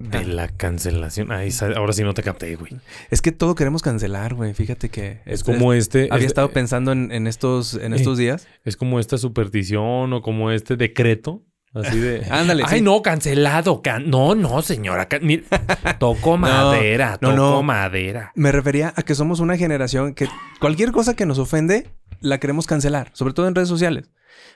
De la cancelación. Ay, ahora sí no te capté, güey. Es que todo queremos cancelar, güey. Fíjate que Es como este. había es- estado pensando en, en estos en estos días. Es como esta superstición o como este decreto. Así de. Ándale, Ay, sí. no, cancelado. can- no, no, señora. can- mira, toco madera. no, toco no. madera. Me refería a que somos una generación que cualquier cosa que nos ofende la queremos cancelar, sobre todo en redes sociales.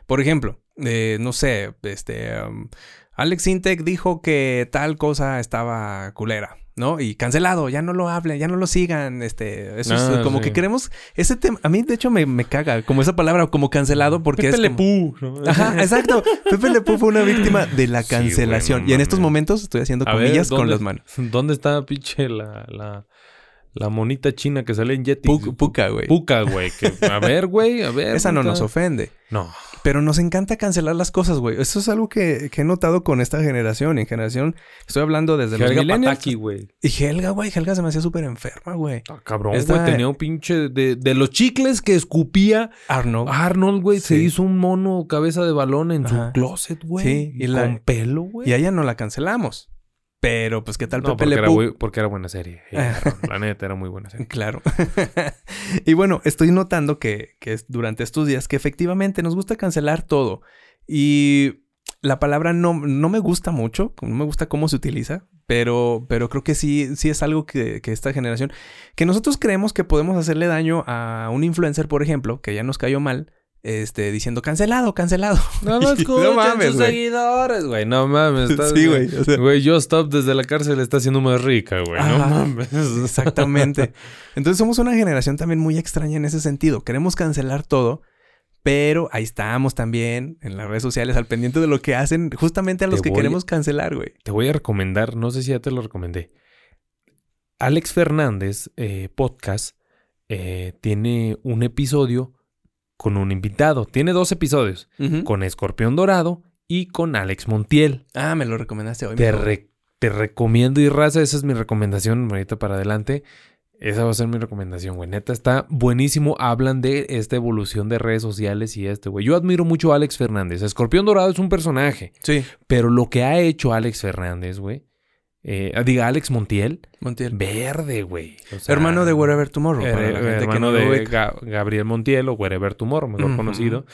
Por ejemplo, eh, no sé, este um, Alex Intec dijo que tal cosa estaba culera. ¿No? Y cancelado, ya no lo hablen, ya no lo sigan. Este, eso es Ah, como sí. que queremos. Ese tema, a mí de hecho me, me caga, como esa palabra, como cancelado, porque Pepe es. Le como- Pew, ¿no? Ajá, exacto. Pepe Le Pew fue una víctima de la cancelación. y en estos momentos estoy haciendo ver, comillas con ¿dónde- las manos. ¿Dónde está, pinche, la, la, la monita china que sale en Yeti? Pu- Puca, güey. Puca, güey. que- A ver, güey, a ver. Esa no nos ofende. No. Pero nos encanta cancelar las cosas, güey. Eso es algo que, que he notado con esta generación. En generación, estoy hablando desde los Helga millennials. Pataki, güey. Y Helga, güey. Helga se me hacía súper enferma, güey. Ah, cabrón, Esta- güey. Tenía un pinche de, de los chicles que escupía Arno. Arnold, güey. Se hizo un mono cabeza de balón en Ajá. su closet, güey. Sí, y y la- con pelo, güey. y a ella no la cancelamos. Pero, pues, ¿qué tal no, Pepe porque Le era, porque era buena serie. La neta, era muy buena serie. Claro. y bueno, estoy notando que, que es durante estos días que efectivamente nos gusta cancelar todo. Y la palabra no, no me gusta mucho, no me gusta cómo se utiliza, pero, pero creo que sí, sí es algo que, que esta generación, que nosotros creemos que podemos hacerle daño a un influencer, por ejemplo, que ya nos cayó mal, este, diciendo cancelado, cancelado. No, no escuchen mames, sus seguidores, güey. No mames. estás- Sí, güey. o sea, Güey, yo Stop desde la cárcel está siendo más rica, güey. No mames. Exactamente. Entonces somos una generación también muy extraña en ese sentido. Queremos cancelar todo, pero ahí estamos también en las redes sociales al pendiente de lo que hacen justamente a los Te que voy- queremos cancelar, güey. Te voy a recomendar, no sé si ya te lo recomendé. Alex Fernández, eh, podcast, eh, tiene un episodio con un invitado. Tiene dos episodios, con Escorpión Dorado y con Alex Montiel. Ah, me lo recomendaste hoy. Te, re- te recomiendo y raza, esa es mi recomendación ahorita para adelante. Esa va a ser mi recomendación, güey. Neta, está buenísimo. Hablan de esta evolución de redes sociales y este, güey. Yo admiro mucho a Alex Fernández. Escorpión Dorado es un personaje. Sí, Pero lo que ha hecho Alex Fernández, güey. Eh, diga, Alex Montiel. Montiel. Verde, güey. O sea, Hermano de Wherever Tomorrow. eh, para la gente que hermano no de. Ga- Gabriel Montiel o Wherever Tomorrow, mejor conocido.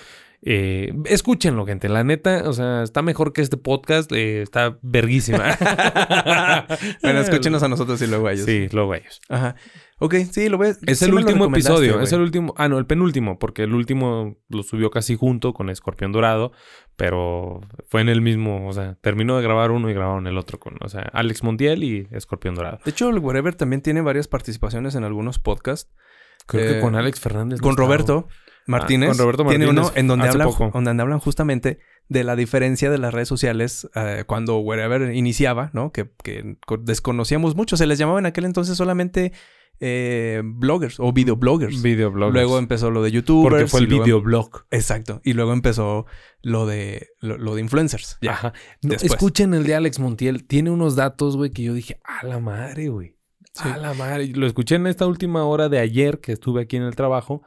Eh, escúchenlo, gente. La neta, o sea, está mejor que este podcast. eh, está verguísima. Bueno, escúchenos a nosotros y luego a ellos. Sí, luego a ellos. Ajá. Ok, sí, lo ves. Es sí el último episodio. Es el último. Ah, no, el penúltimo, porque el último lo subió casi junto con Escorpión Dorado, pero fue en el mismo. O sea, terminó de grabar uno y grabaron el otro con, o sea, Alex Montiel y Escorpión Dorado. De hecho, el Wherever también tiene varias participaciones en algunos podcasts. Creo Eh, que con Alex Fernández. con. Roberto Martínez. con Roberto Tiene uno Martínez en donde hablan, poco. donde hablan justamente de la diferencia de las redes sociales eh, cuando Wherever iniciaba, ¿no? Que, que co- desconocíamos mucho. Se les llamaba en aquel entonces solamente eh, bloggers o videobloggers. Videobloggers. Luego empezó lo de YouTube. Porque fue el videoblog. Exacto. Y luego empezó lo de lo, lo de influencers. Ya. Ajá. No, escuchen el de Alex Montiel. Tiene unos datos, güey, que yo dije, a la madre, güey. Sí. A la madre. Lo escuché en esta última hora de ayer que estuve aquí en el trabajo.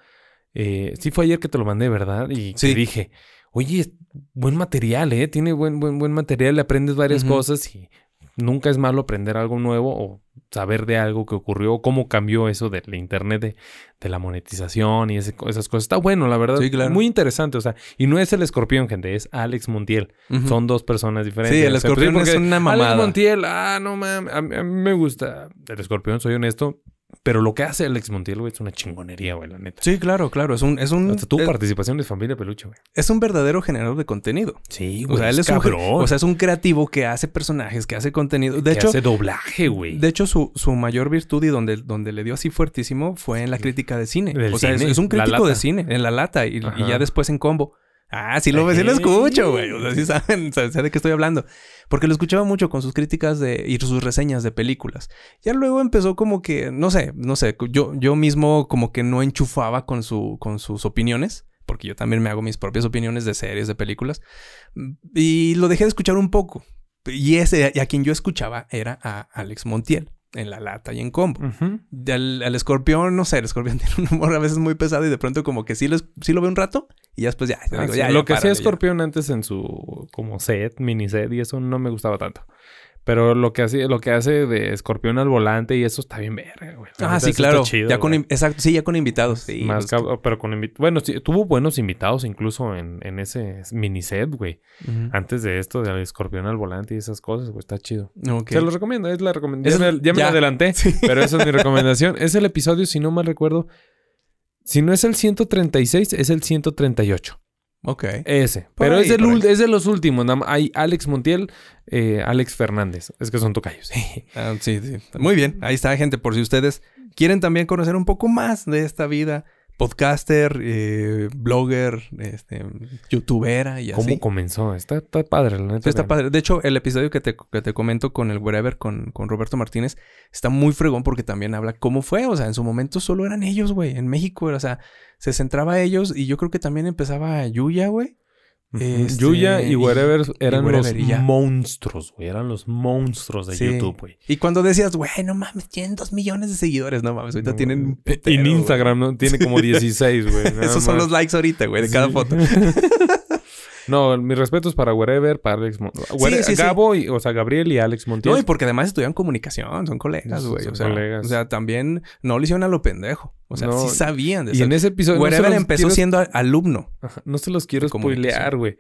Eh, sí fue ayer que te lo mandé, ¿verdad? Y Sí. te dije, oye, es buen material, ¿eh? Tiene buen, buen, buen material, le aprendes varias cosas y nunca es malo aprender algo nuevo o saber de algo que ocurrió, cómo cambió eso del internet, de, de la monetización y ese- esas cosas. Está bueno, la verdad. Sí, claro. Muy interesante, o sea, y no es el escorpión, gente, es Alex Montiel. Son dos personas diferentes. Sí, el O sea, escorpión es una mamada. Alex Montiel, ah, no mames, a, a mí me gusta el escorpión, soy honesto. Pero lo que hace Alex Montiel, güey, es una chingonería, güey, la neta. Sí, claro, claro. Es un, es un, Hasta tu es, participación de Familia Peluche, güey. es un verdadero generador de contenido. Sí, O sea, él es un, o sea, es un creativo que hace personajes, que hace contenido. De que hecho, hace doblaje, güey. de hecho su, su mayor virtud y donde, donde le dio así fuertísimo fue en la crítica de cine. Del o sea, es- cine, Es, un crítico de cine, en la lata y, ya después en combo. Ah, sí lo, sí lo escucho, güey. O sea, sí saben, saben de qué estoy hablando. Porque lo escuchaba mucho con sus críticas de, y sus reseñas de películas. Ya luego empezó como que, no sé, no sé, yo, yo mismo como que no enchufaba con, su, con sus opiniones. Porque yo también me hago mis propias opiniones de series, de películas. Y lo dejé de escuchar un poco. Y ese, y a quien yo escuchaba era a Alex Montiel en la lata y en combo. al, escorpión, no sé, el escorpión tiene un humor a veces muy pesado y de pronto como que sí, sí lo ve un rato y ya después ya. Ah, lo que hacía escorpión antes en su como set, mini set y eso no me gustaba tanto. Pero lo que hace, lo que hace de escorpión al volante y eso está bien verga, güey. Ah, sí, claro. ya con, exacto, sí, ya con invitados. Sí, Más pues, pero con bueno, sí, tuvo buenos invitados incluso en, en ese mini set, güey. Antes de esto, del escorpión al volante y esas cosas, güey, está chido. Te lo recomiendo, es la recomendación. Ya, me, adelanté, pero esa es mi recomendación. Es el episodio, si no mal recuerdo, si no es el 136, es el 138. Ok. Ese. Pero es, el, es, de los últimos. Hay Alex Montiel, eh, Alex Fernández. Es que son tocayos. Ah, sí, sí. Muy bien. Ahí está, gente. Por si ustedes quieren también conocer un poco más de esta vida podcaster, eh, blogger, este, youtubera y así. ¿Cómo comenzó? Está, padre, la neta. Está padre. De hecho, el episodio que te, que te comento con el Wherever, con, con Roberto Martínez, está muy fregón porque también habla cómo fue. O sea, en su momento solo eran ellos, güey, en México. O sea, se centraba a ellos y yo creo que también empezaba Yuya, güey. Este, Yuya y Wherever eran los monstruos, güey. Eran los monstruos de YouTube, güey. Y cuando decías, güey, no mames, tienen dos millones de seguidores, no mames, ahorita tienen. en Instagram, ¿no? Tiene como 16, güey. Esos son los likes ahorita, güey, de cada foto. No, mi respeto es para Wherever, para Alex Montiel. Sí, Gabo, Y, o sea, Gabriel y Alex Montiel. No, y porque además estudian comunicación, son colegas, güey. O, sea, colegas. o sea, también no le hicieron a lo pendejo. O sea, sí sabían de. Y en ese episodio. Wherever empezó siendo alumno. no se los quiero spoilear, güey.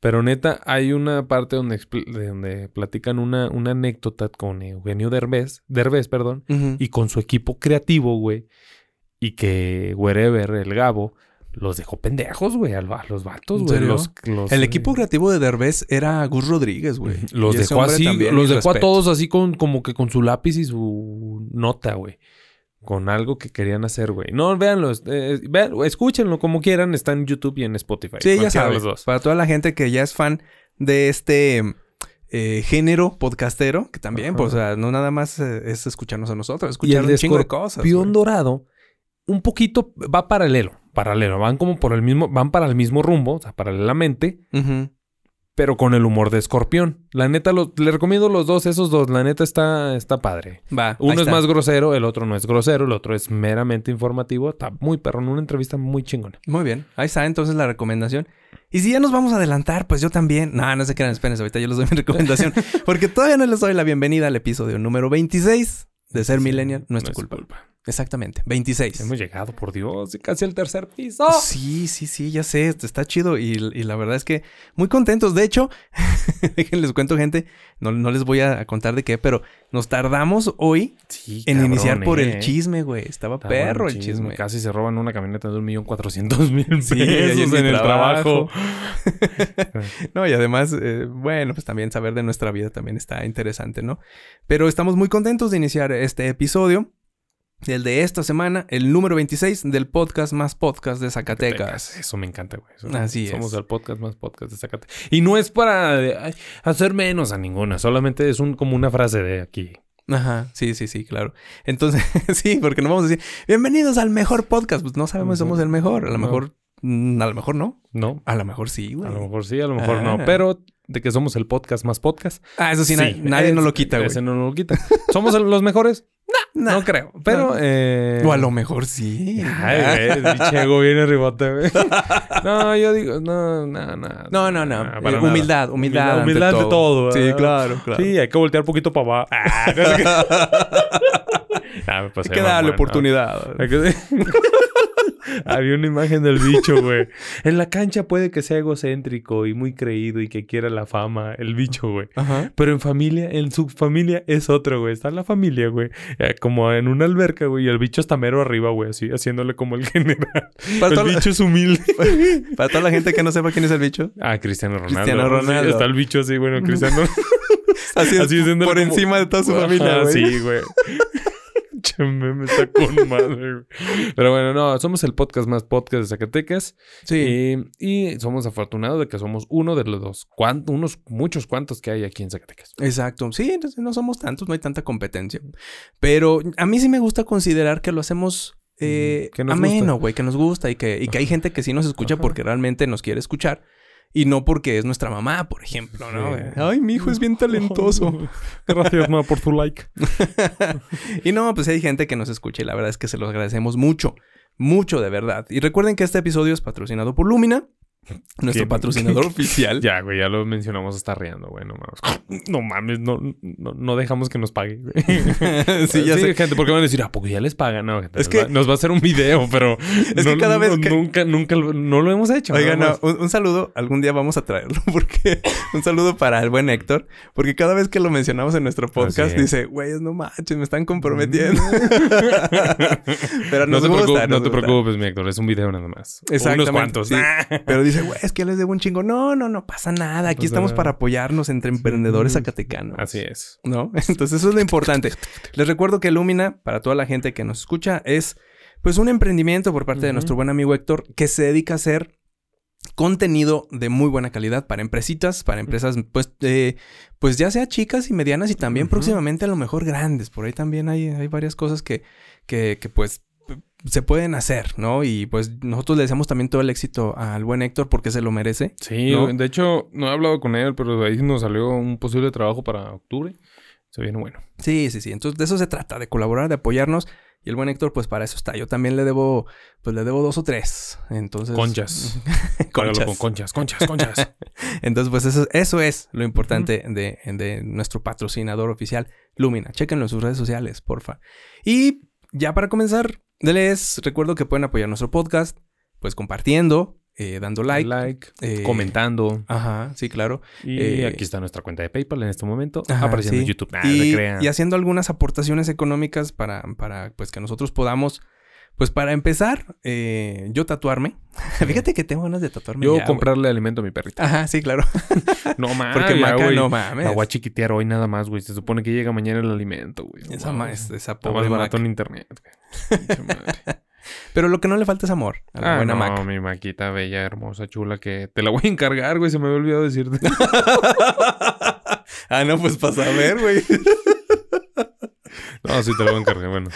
Pero neta, hay una parte donde, donde platican una, una anécdota con Eugenio Derbez, Derbez, perdón, y con su equipo creativo, güey. Y que Wherever, el Gabo, los dejó pendejos, güey, a los vatos, güey. Los, el equipo creativo de Derbez era Gus Rodríguez, güey. Los dejó así, los dejó a todos así con, como que con su lápiz y su nota, güey. Con algo que querían hacer, güey. No, véanlo, eh, escúchenlo como quieran, está en YouTube y en Spotify. Sí, ya sabes. Para toda la gente que ya es fan de este eh, género podcastero, que también, pues, o sea, no nada más eh, es escucharnos a nosotros, escuchar un chingo de cosas. Pion Dorado, un poquito va paralelo paralelo, van como por el mismo, van para el mismo rumbo, o sea, paralelamente, pero con el humor de escorpión. La neta, le recomiendo los dos, esos dos, la neta está, está padre. Va. Uno es más grosero, el otro no es grosero, el otro es meramente informativo, está muy perro, una entrevista muy chingona. Muy bien, ahí está entonces la recomendación. Y si ya nos vamos a adelantar, pues yo también. No, no se quedan, espérense, ahorita yo les doy mi recomendación. porque todavía no les doy la bienvenida al episodio número 26 de Ser Millennial, no es tu culpa. Exactamente, 26. Hemos llegado, por Dios, casi al tercer piso. Sí, sí, sí, ya sé, está chido y, la verdad es que muy contentos. De hecho, déjenles cuento, gente, no, no, les voy a contar de qué, pero nos tardamos hoy en iniciar por el eh. chisme, güey. Estaba perro el chisme. Casi se roban una camioneta de un millón cuatrocientos mil pesos en el trabajo. no, y además, eh, bueno, pues también saber de nuestra vida también está interesante, ¿no? Pero estamos muy contentos de iniciar este episodio el de esta semana, el número 26 del podcast más podcast de Zacatecas. Eso me encanta, güey. Así es. Somos el podcast más podcast de Zacatecas. Y no es para hacer menos a ninguna, solamente es un, como una frase de aquí. Ajá, sí, sí, sí, claro. Entonces, sí, porque no vamos a decir, bienvenidos al mejor podcast. Pues no sabemos si somos el mejor. A lo mejor, mm, a lo mejor no. No. A lo mejor sí, güey. A lo mejor sí, a lo mejor no. Ah. Pero de que somos el podcast más podcast. Ah, eso sí, nadie nos lo quita, güey. Ese no lo quita. ¿Somos los mejores? No, no creo. Pero. Eh... O a lo mejor sí. Ay, güey. Chego viene ribote, güey. No, yo digo, no, no, no. No, no, no. Eh, humildad, humildad. Humildad ante todo. sí, claro, claro. Sí, hay que voltear un poquito para abajo. Ah, hay que darle oportunidad. Hay que... Había una imagen del bicho, güey. En la cancha puede que sea egocéntrico y muy creído y que quiera la fama, el bicho, güey. Pero en familia, en su familia es otro, güey. Está en la familia, güey. Eh, como en una alberca, güey. Y el bicho está mero arriba, güey. Así, haciéndole como el general. el bicho es humilde. Para toda la gente que no sepa quién es el bicho. Ah, Cristiano Ronaldo. Cristiano Ronaldo. está el bicho así, bueno, Cristiano. así, así por encima de toda su familia, güey. Sí, güey. Pinche meme está con madre, güey. Pero bueno, no, somos el podcast más podcast de Zacatecas. Sí. Y, y somos afortunados de que somos uno de los dos, cuan- unos muchos cuantos que hay aquí en Zacatecas. Exacto. Sí, entonces no somos tantos, no hay tanta competencia. Pero a mí sí me gusta considerar que lo hacemos eh, que nos ameno, güey, que nos gusta y que, y que hay gente que sí nos escucha Ajá. porque realmente nos quiere escuchar. Y no porque es nuestra mamá, por ejemplo, ¿no? Sí. Ay, mi hijo es bien talentoso. Gracias, ma, por tu like. y no, pues hay gente que nos escucha y la verdad es que se los agradecemos mucho, mucho de verdad. Y recuerden que este episodio es patrocinado por Lumina, nuestro patrocinador oficial. Ya, güey, ya lo mencionamos hasta riendo, güey. No mames. No mames, no, no, no dejamos que nos pague, güey. sí, ya sé. gente, porque van a decir, ¿a poco ya les pagan? No, gente, Es nos, que- va, nos va a hacer un video, pero Es que no- cada vez no- que- nunca, nunca lo, no lo hemos hecho. Oigan, no, un, un saludo, algún día vamos a traerlo, porque un saludo para el buen Héctor, porque cada vez que lo mencionamos en nuestro podcast dice, güeyes, no manches, me están comprometiendo. Pero no nos te, gusta, preocupes, no te gusta. preocupes, mi Héctor, es un video nada más. Exactamente, Unos cuantos. sí. Ah. Pero dice, güey, es que les debo un chingo. No, no, no pasa nada. Aquí estamos nada. para apoyarnos entre emprendedores zacatecanos. Así es. ¿no? Entonces eso es lo importante. Les recuerdo que Lumina, para toda la gente que nos escucha, es pues un emprendimiento por parte de nuestro buen amigo Héctor que se dedica a hacer contenido de muy buena calidad para empresitas, para empresas pues eh, pues ya sea chicas y medianas y también próximamente a lo mejor grandes. Por ahí también hay, hay varias cosas que, que, que pues se pueden hacer, ¿no? Y pues nosotros le deseamos también todo el éxito al buen Héctor porque se lo merece. Sí, ¿No? de hecho, no he hablado con él, pero de ahí nos salió un posible trabajo para octubre. Se viene bueno. Sí, sí, sí. Entonces de eso se trata, de colaborar, de apoyarnos. Y el buen Héctor, pues para eso está. Yo también le debo, pues le debo dos o tres. Entonces. Conchas. Conchas. Con conchas, conchas, conchas. Entonces, pues eso, eso es lo importante de, de nuestro patrocinador oficial, Lumina. Chéquenlo en sus redes sociales, porfa. Y ya para comenzar, les recuerdo que pueden apoyar nuestro podcast, pues compartiendo, eh, dando like. like, eh, comentando. Ajá, sí, claro. Y eh, aquí está nuestra cuenta de PayPal en este momento. Ajá, apareciendo sí. en YouTube. Y, crean. y haciendo algunas aportaciones económicas para, para pues que nosotros podamos, pues para empezar, eh, yo tatuarme. Fíjate que tengo ganas de tatuarme. Yo ya, comprarle alimento a mi perrito. güey. Ajá, sí, claro. No mames. Porque ya, Maca no mames. La voy a chiquitear hoy nada más, güey. Se supone que llega mañana el alimento, güey. Esa, Wow. es- esa pobre más barato en internet, güey. Pero lo que no le falta es amor a la Ah, buena no, mi maquita bella, hermosa, chula, que te la voy a encargar, güey. Se me había olvidado decirte. ah, no, pues para saber, güey. No, sí te a encargar, bueno.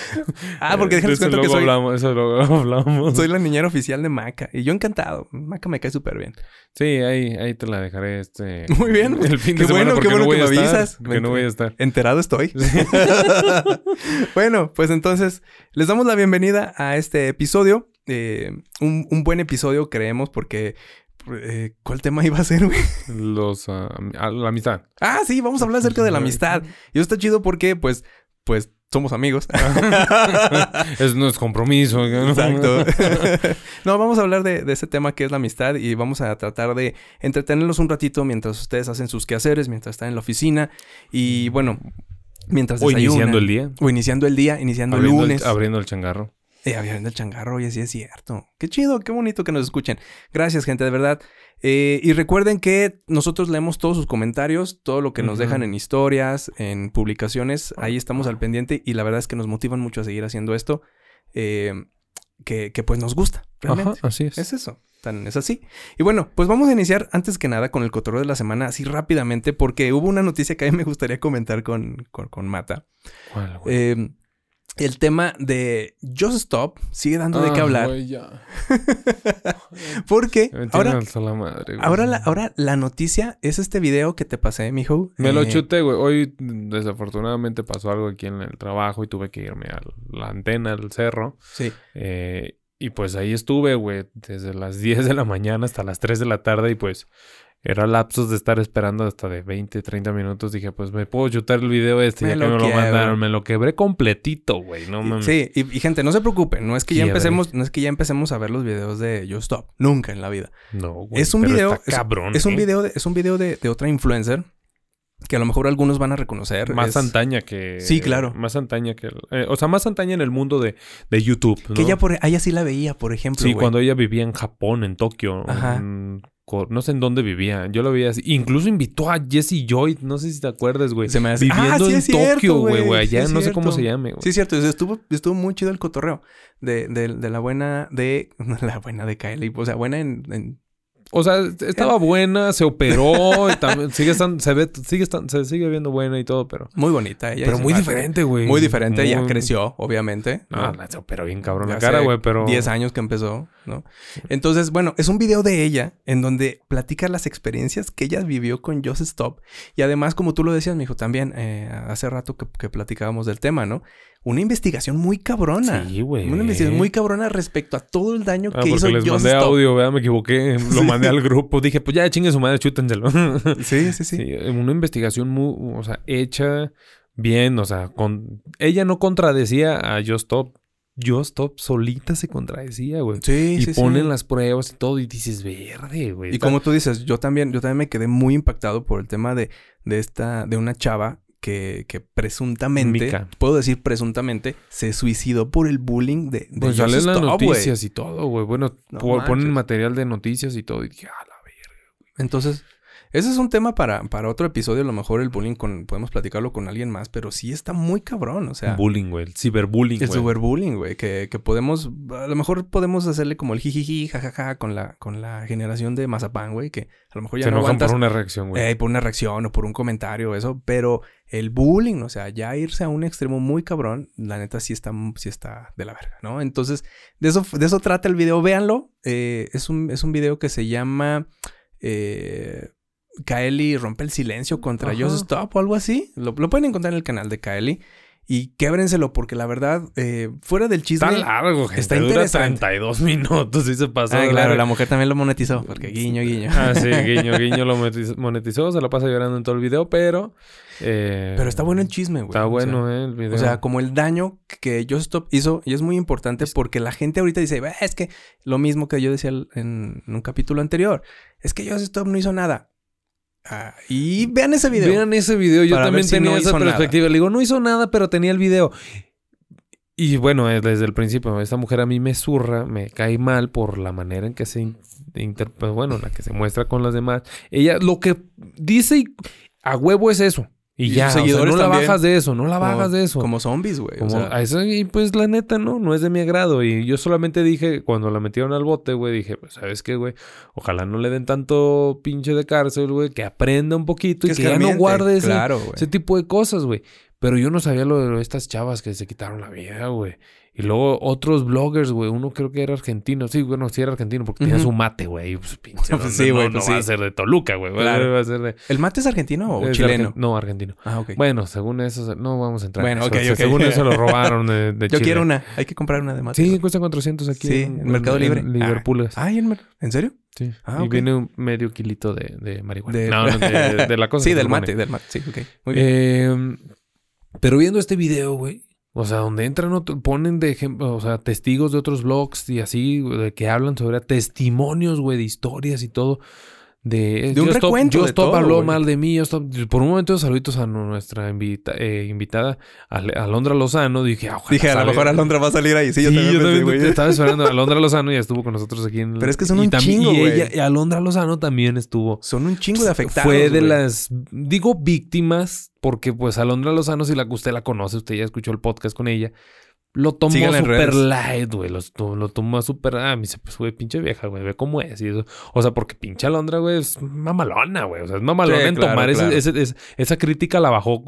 ah, porque déjenles Eso cuento que soy, hablamos, eso luego hablamos. soy la niñera oficial de Maca. Y yo encantado. Maca me cae súper bien. Sí, ahí, ahí te la dejaré este... Muy bien. El fin Qué bueno, qué bueno no que me avisas. Que no voy a estar. Enterado estoy. bueno, pues entonces les damos la bienvenida a este episodio. Eh, un, un buen episodio, creemos, porque. eh, ¿Cuál tema iba a ser, güey? Los... ah, la amistad. Ah, sí, vamos a hablar acerca de la amistad. Y eso está chido porque, pues, pues, somos amigos. es nuestro compromiso. ¿no? Exacto. no, vamos a hablar de, de ese tema que es la amistad y vamos a tratar de entretenerlos un ratito mientras ustedes hacen sus quehaceres, mientras están en la oficina y bueno, mientras O iniciando el día. O iniciando el día, iniciando el lunes. el, abriendo el changarro. Eh, abriendo el changarro, oye, sí es cierto. Qué chido, qué bonito que nos escuchen. Gracias, gente, de verdad. Eh, y recuerden que nosotros leemos todos sus comentarios, todo lo que nos dejan en historias, en publicaciones. Ahí estamos al pendiente y la verdad es que nos motivan mucho a seguir haciendo esto. eh, que, que pues nos gusta, realmente. Ajá, así es. Es eso, tan es así. Y bueno, pues vamos a iniciar antes que nada con el cotorreo de la semana, así rápidamente, porque hubo una noticia que a mí me gustaría comentar con, con, con Mata. ¿Cuál, güey? Eh, el tema de Just Stop sigue dando de qué Ah, hablar. ya. Porque Me ahora, la madre, ahora, la, ahora la noticia es este video que te pasé, mijo. Me lo Eh, chuté, güey. Hoy desafortunadamente pasó algo aquí en el trabajo y tuve que irme a la antena, al cerro. Sí. Eh, y pues ahí estuve, güey, desde las 10 de la mañana hasta las 3 de la tarde y pues era lapsos de estar esperando hasta de 20, 30 minutos. Dije, pues me puedo chutar el video este, Me ya que me lo mandaron. Me lo quebré completito, güey. No mames. Sí, y, y gente, no se preocupen, no es que ya empecemos, no es que ya empecemos a ver los videos de Just Stop, nunca en la vida. No, güey. Es un pero video- está cabrón. Es un ¿eh? video de, es un video de, de otra influencer que a lo mejor algunos van a reconocer. Más Es- antaña que... Sí, claro. Más antaña que... eh, o sea, más antaña en el mundo de, de YouTube, ¿no? Que ella por, ella sí la veía, por ejemplo. Sí, cuando ella vivía en Japón, en Tokio. Ajá. en- no sé en dónde vivía. Yo lo veía así. Incluso invitó a Jesse Joy. No sé si te acuerdas, güey. Se me hace... Viviendo Ah, sí en cierto, Tokio, güey. güey. Sí Allá no sé cómo se llame, güey. Sí, es cierto. Estuvo, estuvo muy chido el cotorreo. De, de, de la buena de... La buena de Kylie. O sea, buena en... en- O sea, estaba buena, se operó. y también sigue estando, se ve, sigue estando, se sigue viendo buena y todo, pero. Muy bonita ella. Pero muy diferente, güey. Muy diferente. Ya Muy- creció, obviamente. No, se operó bien cabrón la Ya cara, güey, pero. 10 años que empezó, ¿no? Entonces, bueno, es un video de ella en donde platica las experiencias que ella vivió con Just Stop. Y además, como tú lo decías, mijo, también eh, hace rato que, que platicábamos del tema, ¿no? Una investigación muy cabrona. Sí, güey. Una investigación muy cabrona respecto a todo el daño Ah, que hizo les Just mandé Stop. audio, ¿verdad? Me equivoqué. Lo Sí. mandé al grupo. Dije, pues ya chingue su madre, chútenselo. Sí, sí, sí. Sí, una investigación muy, o sea, hecha bien, o sea, con ella no contradecía a Just Stop. Just Stop solita se contradecía, güey. Sí, y sí, sí. ponen las pruebas y todo y dices, verde, güey. Y como tú dices, yo también, yo también me quedé muy impactado por el tema de, de esta, de una chava que, que presuntamente, Mica. puedo decir presuntamente, se suicidó por el bullying de, de Pues salen las noticias y todo, güey. Bueno, No po- ponen material de noticias y todo. Y dije, ah, la verga. Entonces, ese es un tema para, para otro episodio. A lo mejor el bullying con, podemos platicarlo con alguien más, pero sí está muy cabrón. O sea, Bullying, güey. El ciberbullying, el güey. cyberbullying, güey. Que, que podemos, a lo mejor podemos hacerle como el jijiji, jajaja, con la, con la generación de Mazapán, güey. Que a lo mejor ya Se no enojan aguantas por una reacción, güey. eh, por una reacción o por un comentario o eso. Pero el bullying, o sea, ya irse a un extremo muy cabrón, la neta sí está, sí está de la verga, ¿no? Entonces, de eso, de eso trata el video. Véanlo. Eh, es, un, es un video que se llama... Eh, Kaeli rompe el silencio contra Ajá. Just Stop o algo así. Lo, lo pueden encontrar en el canal de Kaeli. Y québrenselo porque la verdad, eh, fuera del chisme... Está largo, gente. Está Dura interesante. 32 minutos y se pasó. Ah, claro, la mujer también lo monetizó porque guiño, guiño. Ah, sí, guiño, guiño lo monetiz- monetizó, se la pasa llorando en todo el video, pero. eh, Pero está bueno el chisme, güey. Está O sea, bueno, eh, el video. O sea, como el daño que Just Stop hizo, y es muy importante porque la gente ahorita dice, "Bah, es que lo mismo que yo decía en un capítulo anterior, es que Just Stop no hizo nada. Ah, y vean ese video. Vean ese video, yo también si tenía no esa hizo nada. perspectiva. Le digo, no hizo nada, pero tenía el video. Y bueno, desde el principio, esta mujer a mí me zurra, me cae mal por la manera en que se inter- pues, bueno, la que se muestra con las demás. Ella lo que dice y a huevo es eso. Y, Y ya, sus o sea, seguidores no la bajas de eso, no la Como- bajas de eso. Como zombies, güey. o Como sea, a eso, y pues la neta, no, no es de mi agrado. Y yo solamente dije, cuando la metieron al bote, güey, dije, pues, ¿sabes qué, güey? Ojalá no le den tanto pinche de cárcel, güey, que aprenda un poquito y que ya no guarde ese, Claro, güey. ese tipo de cosas, güey. Pero yo no sabía lo de estas chavas que se quitaron la vida, güey. Y luego otros bloggers, güey. Uno creo que era argentino. Sí, bueno, sí era argentino porque tenía Ujú. su mate, güey. Pues, pinche, Pues ¿dónde? sí, güey, No, pues no va a ser de Toluca, güey. Claro. Va a ser de... ¿El mate es argentino o es chileno? argen- No, argentino. Ah, ok. Bueno, según eso, no vamos a entrar. en Bueno, eso. ok. Según eso lo robaron de, de Yo Chile. quiero una. Hay que comprar una de mate. Sí, cuesta 400 aquí. Sí, en Mercado Libre. Liverpool. Ah, ¿y en, mer- ¿en serio? sí. ah, y viene un medio kilito de, de marihuana. De- No, no, de, de la cosa. sí, del mate, del mate. Sí, ok. Muy bien. Eh, pero viendo este video, güey. O sea, donde entran, otro- ponen de ejemplo, o sea, testigos de otros blogs y así, de que hablan sobre testimonios, güey, de historias y todo. De, De un Just recuento de Stop habló mal de mí. Just Stop- Por un momento, saluditos a nuestra invita- eh, invitada, Alondra Lozano. Dije, ah, ojalá Dije, a lo mejor Alondra va a salir ahí. Sí, yo Sí, también yo pensé, también güey. te estaba esperando. Alondra Lozano ya estuvo con nosotros aquí en... Pero es que son y un también- chingo, Y ella, y Alondra Lozano también estuvo. Son un chingo de afectados, Fue de las, digo víctimas, porque pues Alondra Lozano, si la usted la conoce, usted ya escuchó el podcast con ella, lo tomó redes. light, güey. Lo, lo tomó súper. Ah, me dice, pues, güey, pinche vieja, güey, ve cómo es. Y eso. O sea, porque pinche Alondra, güey, es mamalona, güey. O sea, es mamalona Sí, en claro, tomar ese- claro. ese- ese- esa crítica la bajó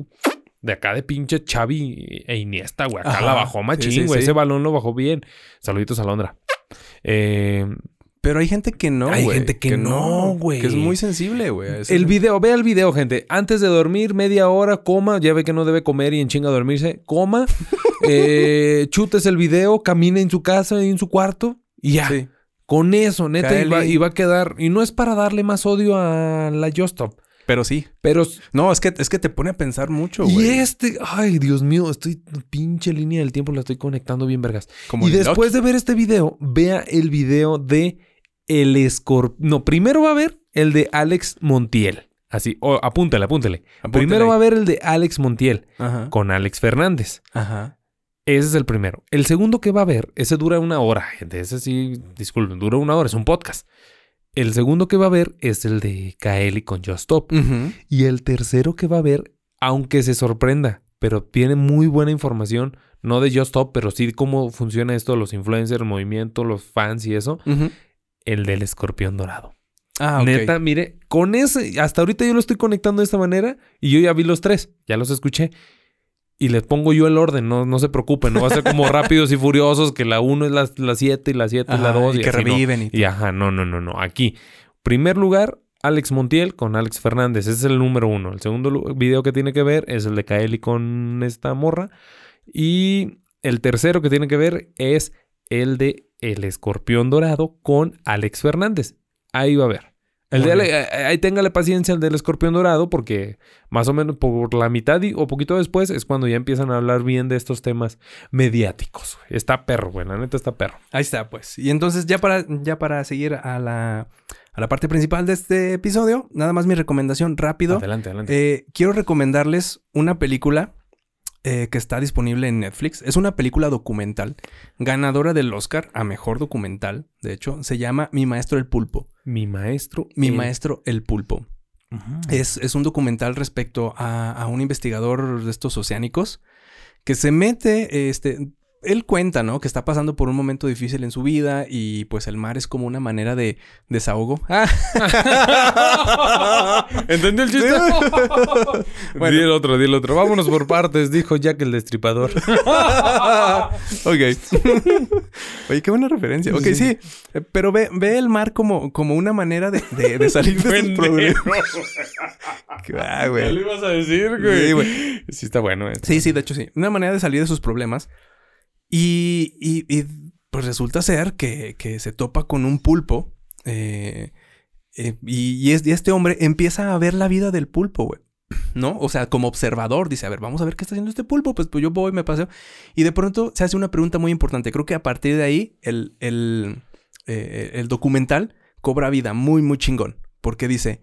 de acá de pinche Xavi e Iniesta, güey. Acá Ajá. la bajó machín, sí, güey. sí. Ese balón lo bajó bien. Saluditos a Alondra. Eh, Pero hay gente que no, Hay güey. gente que no, güey. Que es muy sensible, güey. El video, vea el video, gente. Antes de dormir, media hora, coma. Ya ve que no debe comer y en chinga dormirse. Coma. eh, chutes el video, camine en su casa y en su cuarto. Y ya. Sí. Con eso, neta, iba, iba a quedar. Y no es para darle más odio a la Just Stop. Pero sí. Pero. No, es que, es que te pone a pensar mucho, Y este. Ay, Dios mío, estoy. Pinche línea del tiempo la estoy conectando bien, vergas. Como y después de ver este video, vea el video de El Escorpión. No, primero va a ver el de Alex Montiel. Así, o apúntale, apúntele. Apúntale Primero va a ver el de Alex Montiel Ajá. con Alex Fernández. Ajá. Ese es el primero. El segundo que va a ver, ese dura una hora, gente. Ese sí, disculpen, dura una hora, es un podcast. El segundo que va a ver es el de Kaeli con Just Stop. Y el tercero que va a ver, aunque se sorprenda, pero tiene muy buena información, no de Just Stop, pero sí cómo funciona esto, los influencers, el movimiento, los fans y eso, el del escorpión dorado. Ah, ok. Neta, mire, con ese, hasta ahorita yo lo estoy conectando de esta manera y yo ya vi los tres, ya los escuché. Y les pongo yo el orden, no, no se preocupen, no va a ser como rápidos y furiosos, que la 1 es la 7 y la 7 es la Ajá, 2 y que así, no. reviven y Y ajá, no, no, no, no. Aquí, primer lugar, Alex Montiel con Alex Fernández. Ese es el número uno. El segundo video que tiene que ver es el de Kaeli con esta morra. Y el tercero que tiene que ver es el de El Escorpión Dorado con Alex Fernández. Ahí va a ver. El de eh, ahí téngale paciencia el del escorpión dorado porque más o menos por la mitad y- o poquito después es cuando ya empiezan a hablar bien de estos temas mediáticos. Está perro, güey. La neta está perro. Ahí está, pues. Y entonces, ya para, ya para seguir a la, a la parte principal de este episodio, nada más mi recomendación rápido. Adelante, adelante. Eh, quiero recomendarles una película eh, que está disponible en Netflix. Es una película documental, ganadora del Oscar a Mejor Documental. De hecho, se llama Mi Maestro el Pulpo. Mi maestro. Mi el- Maestro el Pulpo. Es, es un documental respecto a, a un investigador de estos oceánicos que se mete, este, él cuenta, ¿no? Que está pasando por un momento difícil en su vida y pues el mar es como una manera de desahogo. Ah. ¿Entendió el chiste? Bueno. Di el otro, di el otro. Vámonos por partes, dijo Jack el destripador. ok. Oye, qué buena referencia. Ok, sí. eh, Pero ve, ve el mar como, como una manera de, de- de salir de sus problemas. Ah, güey. ¿Qué le ibas a decir, Sí, güey? güey. Sí, está bueno. esto. Sí, sí, de hecho sí. Una manera de salir de sus problemas. Y, pues resulta ser que, se topa con un pulpo. eh, eh, y, y es- y este hombre empieza a ver la vida del pulpo, güey. ¿No? O sea, como observador, dice, a ver, vamos a ver qué está haciendo este pulpo. Pues, pues yo voy, me paseo. Y de pronto se hace una pregunta muy importante. Creo que a partir de ahí el, el, eh, documental cobra vida muy, muy chingón. Porque dice,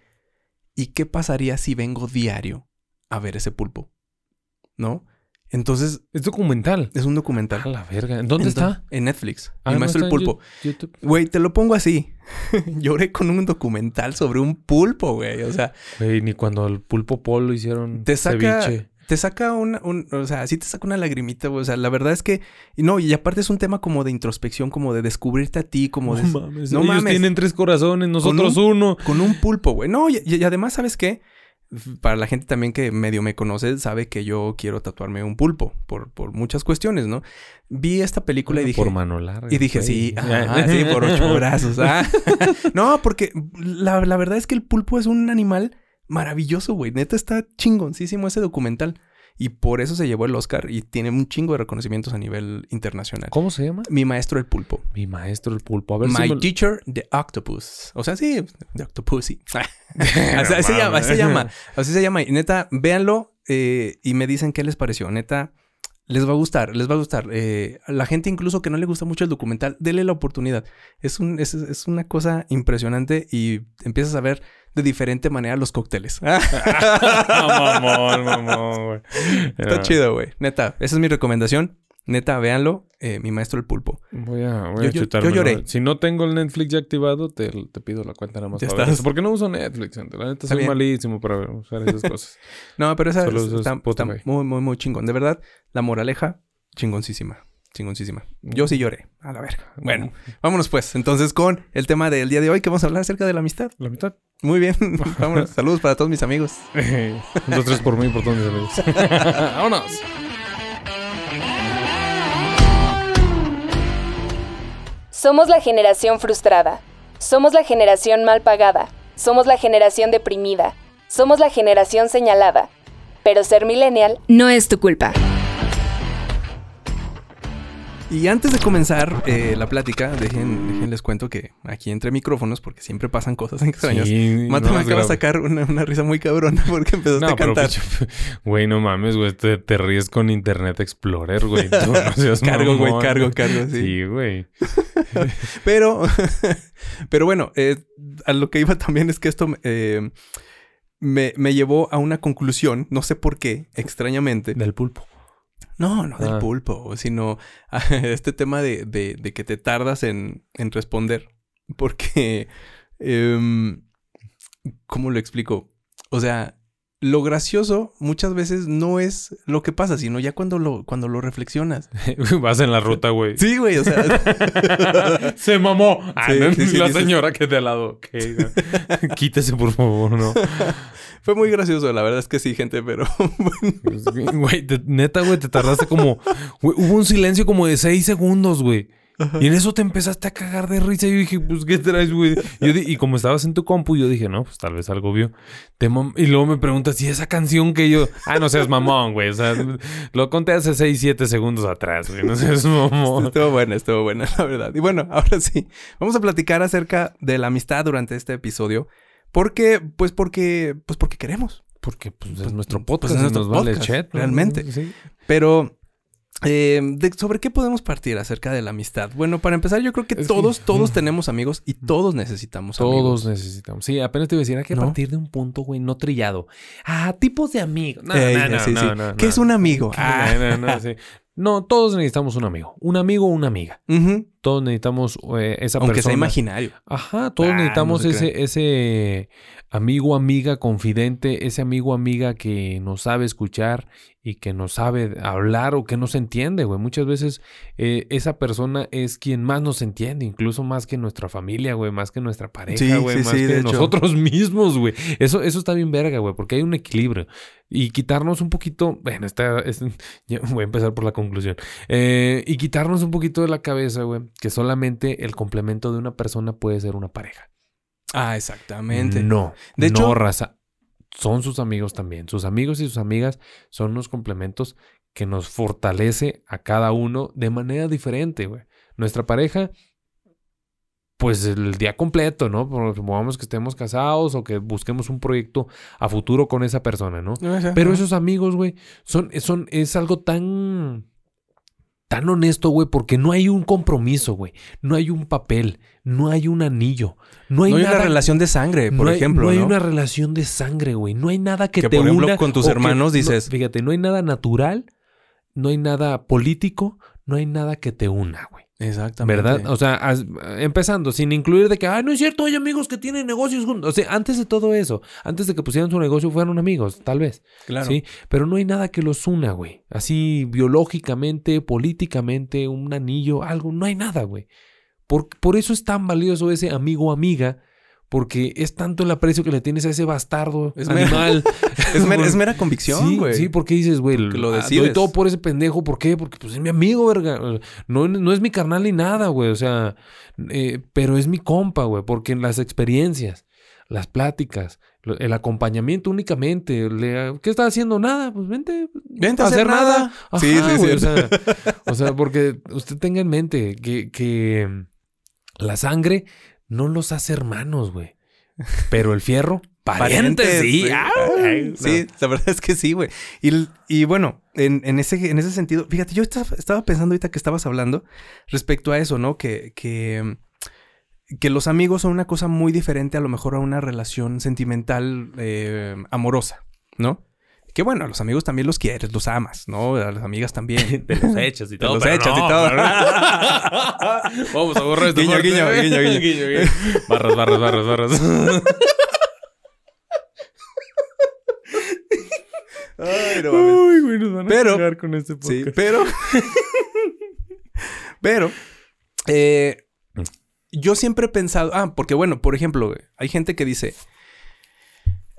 ¿y qué pasaría si vengo diario a ver ese pulpo? ¿No? Entonces, Es documental. es un A documental. la verga. ¿En ¿Dónde Entonces, está? En Netflix. Ah, Mi ¿no maestro el está en pulpo. Güey, te lo pongo así. Lloré con un documental sobre un pulpo, güey. O sea, Güey, ni cuando el pulpo polo hicieron Te saca- ceviche. te saca una, un, o sea, sí te saca una lagrimita, güey. O sea, la verdad es que, no, y aparte es un tema como de introspección, como de descubrirte a ti, como de... No mames. no Ellos mames. tienen tres corazones, nosotros uno. Con un pulpo, güey. No, y, y además, ¿sabes qué? Para la gente también que medio me conoce, sabe que yo quiero tatuarme un pulpo por, por muchas cuestiones, ¿no? Vi esta película y dije... Por mano larga. Y dije, sí, sí, por ocho brazos. ah. no, porque la, la verdad es que el pulpo es un animal maravilloso, güey. Neta está chingoncísimo ese documental. Y por eso se llevó el Oscar y tiene un chingo de reconocimientos a nivel internacional. ¿Cómo se llama? Mi maestro el pulpo. Mi maestro el pulpo. A ver My si me... teacher the octopus. O sea, sí, the octopusy. así, así se llama, así se llama. Así se llama. Y neta, véanlo eh, y me dicen qué les pareció. Neta, les va a gustar, les va a gustar. Eh, a la gente incluso que no le gusta mucho el documental, dele la oportunidad. Es, un, es, es una cosa impresionante y empiezas a ver de diferente manera los cócteles. mamón, mamón, güey. Está chido, güey. Neta, esa es mi recomendación. Neta, véanlo. Eh, mi maestro el pulpo. Voy a, voy Yo- a lloré. Si no tengo el Netflix ya activado, te, te pido la cuenta nada más. Ya para ver estás. esto. Porque no uso Netflix, gente. La neta soy malísimo para usar esas cosas. No, pero esa Solo es- está, está muy, muy, muy chingón. De verdad, la moraleja, chingoncísima. Chingoncísima. Yo sí lloré. A la verga. Bueno, vámonos pues. Entonces con el tema del día de hoy que vamos a hablar acerca de la amistad. La mitad. Muy bien. vámonos. Saludos para todos mis amigos. Dos, tres por mí, por todos mis amigos. ¡Vámonos! Somos la generación frustrada. Somos la generación mal pagada. Somos la generación deprimida. Somos la generación señalada. Pero ser millennial no es tu culpa. Y antes de comenzar eh, la plática, dejen, dejen les cuento que aquí entre micrófonos, porque siempre pasan cosas extrañas. Sí, Mata no, me acaba de sacar una, una risa muy cabrona porque empezaste No, a cantar. pinche- Güey, no mames, güey. Te, te ríes con Internet Explorer, güey. No Cargo, güey, cargo, cargo, sí. Sí, güey. Pero, pero bueno, eh, a lo que iba también es que esto eh, me, me llevó a una conclusión, no sé por qué, extrañamente. Del pulpo. No, no del Ah. pulpo, sino este tema de, de- de que te tardas en, en responder. Porque Em, ¿Cómo lo explico? O sea, lo gracioso muchas veces no es lo que pasa, sino ya cuando lo, cuando lo reflexionas. Vas en la ruta, güey. Sí, güey, o sea. Se mamó. Ah, Sí, no, sí, sí, la dices- señora que de al lado. no. Quítese, por favor, no. Fue muy gracioso, la verdad es que sí, gente, pero bueno. Güey, te- neta, güey, te tardaste como. güey, hubo un silencio como de seis segundos, güey. Y en eso te empezaste a cagar de risa. Y yo dije, pues, ¿qué traes, güey? Y como estabas en tu compu, yo dije, no, pues tal vez algo vio. Te y luego me preguntas, ¿y esa canción que yo. Ah, no seas mamón, güey. O sea, lo conté hace 6, 7 segundos atrás, güey. No seas mamón. Estuvo buena, estuvo buena, la verdad. Y bueno, ahora sí, vamos a platicar acerca de la amistad durante este episodio. Porque, pues porque, pues porque queremos. Porque pues, es Pues, nuestro pues, podcast es y nuestro nos vale podcast, chat. ¿no? realmente. Sí. Pero, eh, de- ¿sobre qué podemos partir acerca de la amistad? Bueno, para empezar, yo creo que Es que- todos, todos tenemos amigos y todos necesitamos Todos amigos. necesitamos. Sí, apenas te iba a decir, hay que ¿No? partir de un punto, güey, no trillado. Ah, tipos de amigos. No, Ey, no, no, sí, no, sí. no, ¿Qué es un amigo? Ah. No, no, no, sí. No, todos necesitamos un amigo. Un amigo o una amiga. Todos necesitamos eh, esa Aunque sea persona. imaginario. Ajá, todos Ah, necesitamos no ese, ese amigo, amiga, confidente, ese amigo, amiga que nos sabe escuchar y que nos sabe hablar o que nos entiende, güey. Muchas veces eh, esa persona es quien más nos entiende, incluso más que nuestra familia, güey, más que nuestra pareja, güey, sí, más sí, que hecho. nosotros mismos, güey. Eso, eso está bien verga, güey, porque hay un equilibrio. Y quitarnos un poquito, bueno, está, es- voy a empezar por la conclusión. Eh, y quitarnos un poquito de la cabeza, güey, que solamente el complemento de una persona puede ser una pareja. Ah, exactamente. No. De no, hecho- raza. Son sus amigos también. Sus amigos y sus amigas son unos complementos que nos fortalece a cada uno de manera diferente, güey. Nuestra pareja, pues el día completo, ¿no? Supongamos que estemos casados o que busquemos un proyecto a futuro con esa persona, ¿no? Pero esos amigos, güey, son, son, es algo tan, tan honesto, güey, porque no hay un compromiso, güey. No hay un papel, no hay un anillo, no hay, no hay nada. una relación de sangre, por no hay- ejemplo, no ¿no? hay una relación de sangre, güey. No hay nada que, Que, te por ejemplo, una con tus que- hermanos no, dices- fíjate, no hay nada natural, no hay nada político, no hay nada que te una, güey. Exactamente. ¿Verdad? O sea, as- empezando, sin incluir de que, ah, no es cierto, hay amigos que tienen negocios juntos. O sea, antes de todo eso, antes de que pusieran su negocio, fueron amigos, tal vez. claro. Sí, pero no hay nada que los una, güey. Así biológicamente, políticamente, un anillo, algo, no hay nada, güey. Por, por eso es tan valioso ese amigo amiga, porque es tanto el aprecio que le tienes a ese bastardo Es mera- animal. Es, mera, es mera convicción, Sí, güey. sí, porque dices, güey, lo ah, decides. doy todo por ese pendejo. ¿Por qué? Porque pues es mi amigo, verga. No, no es mi carnal ni nada, güey. O sea, eh, pero es mi compa, güey. Porque en las experiencias, las pláticas, el acompañamiento únicamente. le- ¿Qué estás haciendo? Nada. Pues vente. Vente a hacer nada. Ajá, Sí, sí, güey, sí. O sea, o sea, porque usted tenga en mente que, que la sangre no los hace hermanos, güey. Pero el fierro, parientes, sí. Ah, Ay, no. Sí, la verdad es que sí, güey. Y, y bueno, en, en ese, en ese sentido, fíjate, yo estaba, estaba pensando ahorita que estabas hablando respecto a eso, ¿no? Que, que, que los amigos son una cosa muy diferente a lo mejor a una relación sentimental eh, amorosa, ¿no? Que bueno, a los amigos también los quieres, los amas, ¿no? A las amigas también. Te los echas y Te todo. los pero echas y todo. Vamos a borrar esto. Guiño, fuerte. guiño, guiño, guiño. Barras, barras, barras, barras. Ay, no. Uy, güey, nos van a Pero- con este podcast. Sí, pero. pero. eh, yo siempre he pensado. Ah, porque bueno, por ejemplo, hay gente que dice.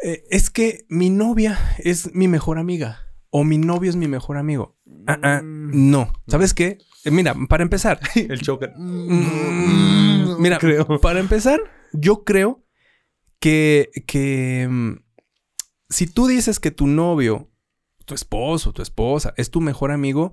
Eh, es que mi novia es mi mejor amiga. O mi novio es mi mejor amigo. Ah, ah, no. ¿Sabes qué? Eh, mira, para empezar. El choker. Mm, Mira, creo. para empezar, yo creo que, que mm, si tú dices que tu novio, tu esposo, tu esposa, es tu mejor amigo,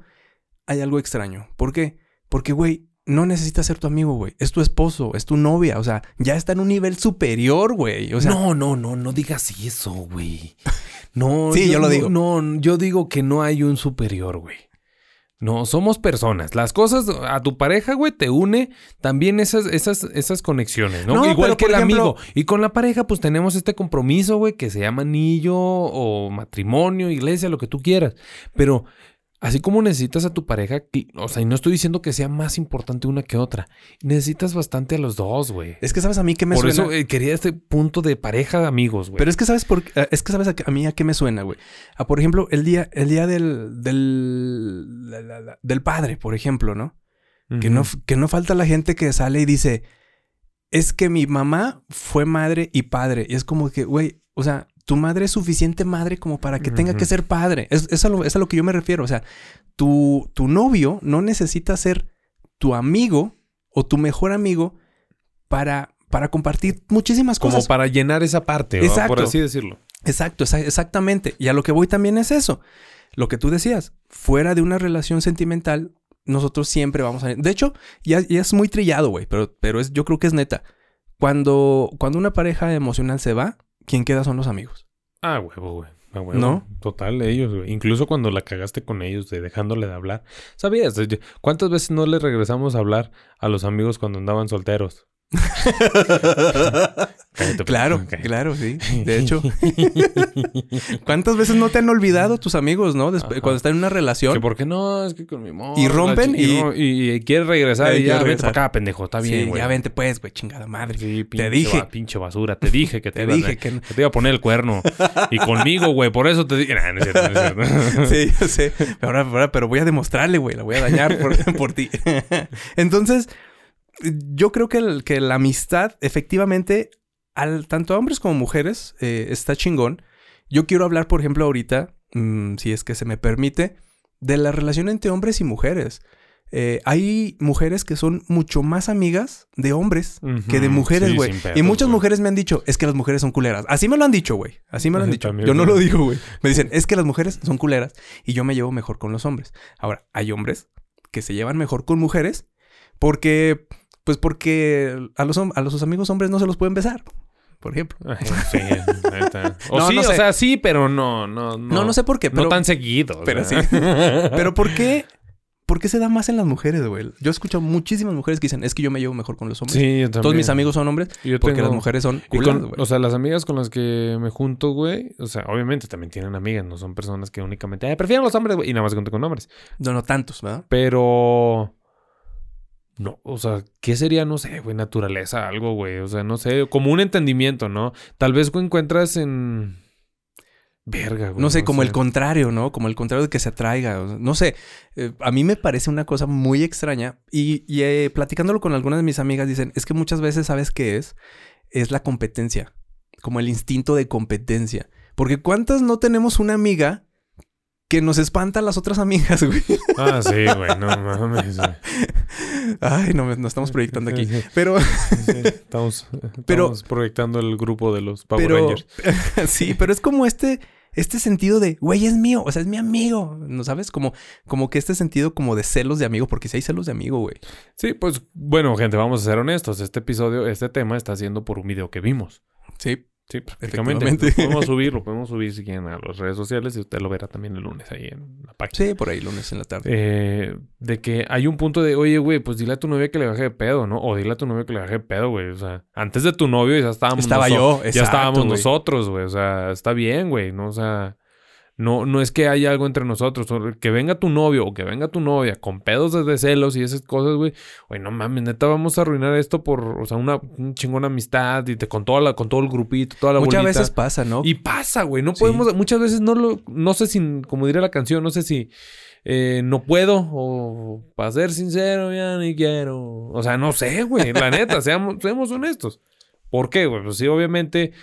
hay algo extraño. ¿Por qué? Porque, güey, no necesita ser tu amigo, güey. Es tu esposo, es tu novia. O sea, ya está en un nivel superior, güey. O sea, no, no, no, no digas eso, güey. No, Sí, yo lo no- digo. No, yo digo que no hay un superior, güey. No, somos personas. Las cosas a tu pareja, güey, te une también esas, esas, esas conexiones, ¿no? No, Igual que el ejemplo- amigo. Y con la pareja, pues tenemos este compromiso, güey, que se llama anillo o matrimonio, iglesia, lo que tú quieras. Pero así como necesitas a tu pareja, o sea, y no estoy diciendo que sea más importante una que otra. Necesitas bastante a los dos, güey. Es que sabes a mí que me Por suena. eso eh, quería este punto de pareja de amigos, güey. Pero es que sabes por qué- es que sabes a, mí a qué me suena, güey. A por ejemplo, el día, el día del, del, la- la- la- del padre, por ejemplo, ¿no? Que no, que no falta la gente que sale y dice, es que mi mamá fue madre y padre. Y es como que, güey, o sea, tu madre es suficiente madre como para que tenga que ser padre. Es, es, a lo, es a lo que yo me refiero. O sea, tu, tu novio no necesita ser tu amigo o tu mejor amigo para, para compartir muchísimas Como cosas. para llenar esa parte. Exacto. por así decirlo. Exacto, exa- exactamente. Y a lo que voy también es eso. Lo que tú decías, fuera de una relación sentimental, nosotros siempre vamos a... De hecho, ya, ya es muy trillado, güey, pero, pero es, yo creo que es neta. Cuando, cuando una pareja emocional se va, quien queda son los amigos. Ah, huevo, güey. Ah, huevo. ¿No? Total, ellos, güey. Incluso cuando la cagaste con ellos, de dejándole de hablar. ¿Sabías? ¿Cuántas veces no le regresamos a hablar a los amigos cuando andaban solteros? Cállate, Claro, claro, sí. De hecho, ¿cuántas veces no te han olvidado tus amigos, no? Después, cuando están en una relación. Que por qué no, es que con mi amor. Y rompen y- no, y, y quiere regresar Eh, y ya, vente regresar. para acá, pendejo. Está bien, Sí, ya vente pues, güey, chingada madre. Sí, pinche dije. ba- pinche basura. Te dije que te, Te iba a- dije que no. que te iba a poner el cuerno. y conmigo, güey. Por eso te dije. Nah, no es cierto, no es cierto. Sí, yo sé. Pero, ahora- ahora- pero voy a demostrarle, güey. La voy a dañar por, por ti. Entonces, yo creo que, el- que la amistad, efectivamente, al, tanto a hombres como mujeres, eh, está chingón. Yo quiero hablar, por ejemplo, ahorita, mm, si es que se me permite, de la relación entre hombres y mujeres. Eh, hay mujeres que son mucho más amigas de hombres que de mujeres, güey. y muchas mujeres me han dicho, es que las mujeres son culeras. Así me lo han dicho, güey. Así me lo han dicho. también, Yo no lo digo, güey. Me dicen, es que las mujeres son culeras y yo me llevo mejor con los hombres. Ahora, hay hombres que se llevan mejor con mujeres porque, pues porque a los, a los sus amigos hombres no se los pueden besar, por ejemplo. Sí. O No, sí, no o sé. sea, sí, pero no, no, no. No, no, sé por qué, pero, no tan seguido. pero sí. pero ¿por qué? ¿Por qué se da más en las mujeres, güey? Yo escucho muchísimas mujeres que dicen, es que yo me llevo mejor con los hombres. Sí, yo también. Todos mis amigos son hombres Yo porque tengo- las mujeres son y culeras, con- güey. o sea, las amigas con las que me junto, güey, o sea, obviamente también tienen amigas, no son personas que únicamente, "Ay, prefiero los hombres, güey, y nada más se juntan con hombres. No, no tantos, ¿verdad? Pero. No, o sea, ¿qué sería? No sé, güey, naturaleza, algo, güey. O sea, no sé, como un entendimiento, ¿no? Tal vez güey, encuentras en. Verga, güey. No sé, como el contrario, ¿no? Como el contrario de que se atraiga. o sea, no sé. eh, a mí me parece una cosa muy extraña. Y, y, eh, platicándolo con algunas de mis amigas, dicen, es que muchas veces, ¿sabes qué es? Es la competencia. Como el instinto de competencia. Porque ¿cuántas no tenemos una amiga que nos espanta a las otras amigas, güey? Ah, sí, güey, no mames, güey. Ay, no, nos estamos proyectando aquí. Pero, sí, Estamos, Pero- proyectando el grupo de los Power pero, Rangers. sí, pero es como este, este sentido de, güey, es mío, o sea, es mi amigo, ¿no sabes? Como, como que este sentido como de celos de amigo, porque si hay celos de amigo, güey. Sí, pues, bueno, gente, vamos a ser honestos. Este episodio, este tema está siendo por un video que vimos. Sí, Sí, prácticamente. Lo podemos subir, lo podemos subir si quieren a las redes sociales y usted lo verá también el lunes ahí en la página. sí, por ahí, lunes en la tarde. Eh, de que hay un punto de, oye, güey, pues dile a tu novia que le baje de pedo, ¿no? O dile a tu novio que le baje de pedo, güey. O sea, antes de tu novio ya estábamos Estaba yo, Ya exacto, estábamos güey. nosotros, güey. O sea, está bien, güey, ¿no? O sea, no, no es que haya algo entre nosotros. Que venga tu novio o que venga tu novia con pedos de celos y esas cosas, güey. Güey, no mames, neta, vamos a arruinar esto por, o sea, una, una chingona amistad y te, con, toda la, con todo el grupito, toda la Muchas bolita. veces pasa, ¿no? Y pasa, güey. No Sí. podemos, muchas veces no lo, no sé si, como diría la canción, no sé si eh, no puedo o para ser sincero ya ni quiero. O sea, no sé, güey. La neta, seamos, seamos honestos. ¿Por qué, güey? Pues sí, obviamente,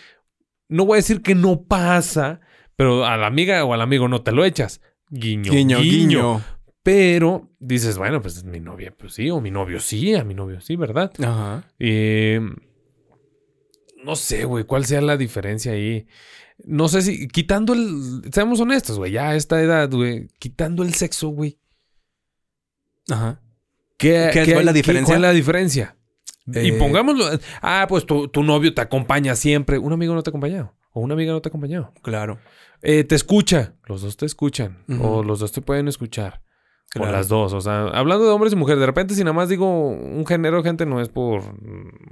no voy a decir que no pasa, pero a la amiga o al amigo no te lo echas. Guiño, guiño, guiño. Pero dices, bueno, pues es mi novia, pues sí, o mi novio sí, a mi novio sí, ¿verdad? Ajá. Eh, no sé, güey, cuál sea la diferencia ahí. No sé si, quitando el. Seamos honestos, güey, ya a esta edad, güey, quitando el sexo, güey. Ajá. ¿Qué, ¿Qué- qué cuál es la diferencia? ¿Cuál es la diferencia? Y Eh, pongámoslo. Ah, pues tu, tu novio te acompaña siempre. Un amigo no te ha acompañado. O una amiga no te ha acompañado. Claro. Eh, te escucha. Los dos te escuchan. O los dos te pueden escuchar. Claro. O las dos. O sea, hablando de hombres y mujeres, de repente, si nada más digo un género, gente, no es por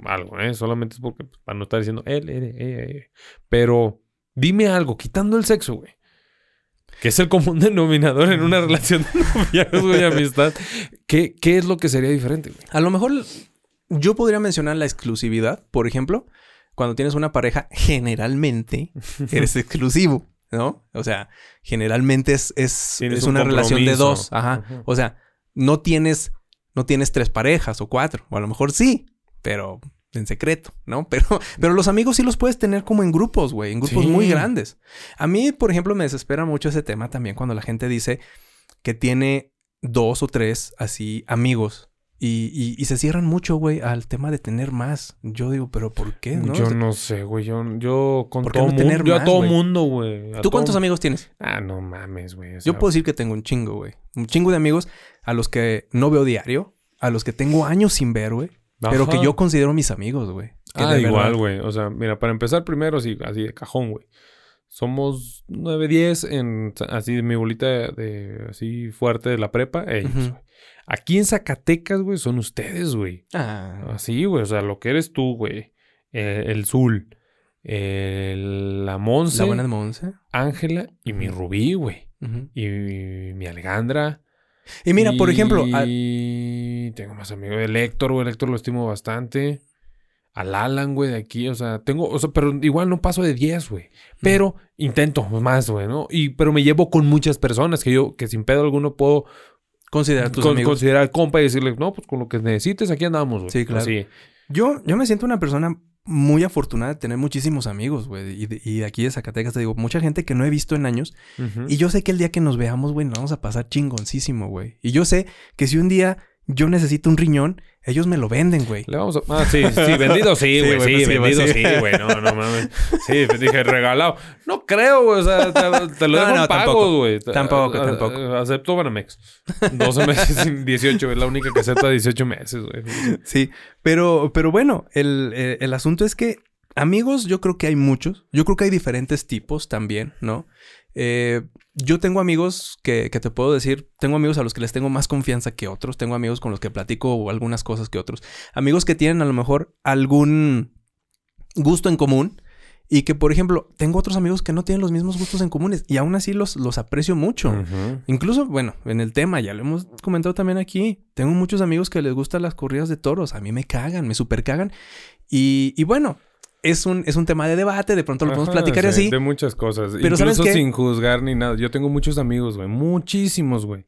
algo, ¿eh? Solamente es porque, pues, para no estar diciendo él, él, ella. Pero dime algo, quitando el sexo, güey. Que es el común denominador en una relación de noviazgo y amistad. ¿Qué, ¿Qué es lo que sería diferente, güey? A lo mejor yo podría mencionar la exclusividad, por ejemplo. Cuando tienes una pareja, generalmente eres exclusivo, ¿no? O sea, generalmente es, es, es un una relación de dos. Ajá. O sea, no tienes, no tienes tres parejas o cuatro. O a lo mejor sí, pero en secreto, ¿no? Pero, pero los amigos sí los puedes tener como en grupos, güey, en grupos Sí. muy grandes. A mí, por ejemplo, me desespera mucho ese tema también cuando la gente dice que tiene dos o tres así amigos. Y, y- y se cierran mucho, güey, al tema de tener más. Yo digo, pero ¿por qué? ¿no? Yo no sé, güey. Yo, yo con ¿Por qué no mundo. tener Yo a todo güey? mundo, güey. ¿Tú cuántos amigos tienes? Ah, no mames, güey. o Yo puedo decir que tengo un chingo, güey. Un chingo de amigos a los que no veo diario, a los que tengo años sin ver, güey. Pero que yo considero mis amigos, güey. Ah, de igual, güey. O sea, mira, para empezar primero, sí, así de cajón, güey. Somos 9, 10 en así de mi bolita de, de- así fuerte de la prepa, ellos. Aquí en Zacatecas, güey, son ustedes, güey. Ah, Así, güey. O sea, lo que eres tú, güey. Eh, el Zul. la Monse. la buena de Monse. Ángela y mi Rubí, güey. Y mi Alejandra. Y mira, por ejemplo, Y tengo más amigos. El Héctor, güey. El Héctor lo estimo bastante. Al Alan, güey, de aquí. O sea, tengo... O sea, pero igual no paso de 10, güey. Pero intento más, güey, ¿no? Y, pero me llevo con muchas personas que yo... Que sin pedo alguno puedo considera a tus con- amigos. considerar compa y decirle... No, pues con lo que necesites aquí andamos, güey. Sí, claro. Así. Yo, yo me siento una persona muy afortunada de tener muchísimos amigos, güey. Y, de- y de aquí de Zacatecas te digo, mucha gente que no he visto en años. Y yo sé que el día que nos veamos, güey, nos vamos a pasar chingoncísimo, güey. Y yo sé que si un día yo necesito un riñón, ellos me lo venden, güey. Le vamos a... Ah, sí, sí, vendido sí, Sí, güey, sí, pues sí, vendido güey, sí, sí. güey, no, no mames. Sí, pues dije regalado. No creo, güey, o sea, te, te lo No, dejo no, tampoco. güey. Tampoco, tampoco. Acepto Banamex. 12 meses sin 18, es la única que acepta 18 meses, güey. Sí, pero, pero bueno, el, eh, el asunto es que amigos yo creo que hay muchos. Yo creo que hay diferentes tipos también, ¿no? Eh, yo tengo amigos que, que te puedo decir, tengo amigos a los que les tengo más confianza que otros, tengo amigos con los que platico algunas cosas que otros, amigos que tienen a lo mejor algún gusto en común y que, por ejemplo, tengo otros amigos que no tienen los mismos gustos en comunes y aún así los, los aprecio mucho. Incluso, bueno, en el tema, ya lo hemos comentado también aquí, tengo muchos amigos que les gustan las corridas de toros, a mí me cagan, me super cagan. Y, y bueno, es un, es un tema de debate, de pronto lo podemos Ajá, platicar y sí, así. De muchas cosas. Pero Incluso ¿sabes qué? sin juzgar ni nada. Yo tengo muchos amigos, güey. Muchísimos, güey.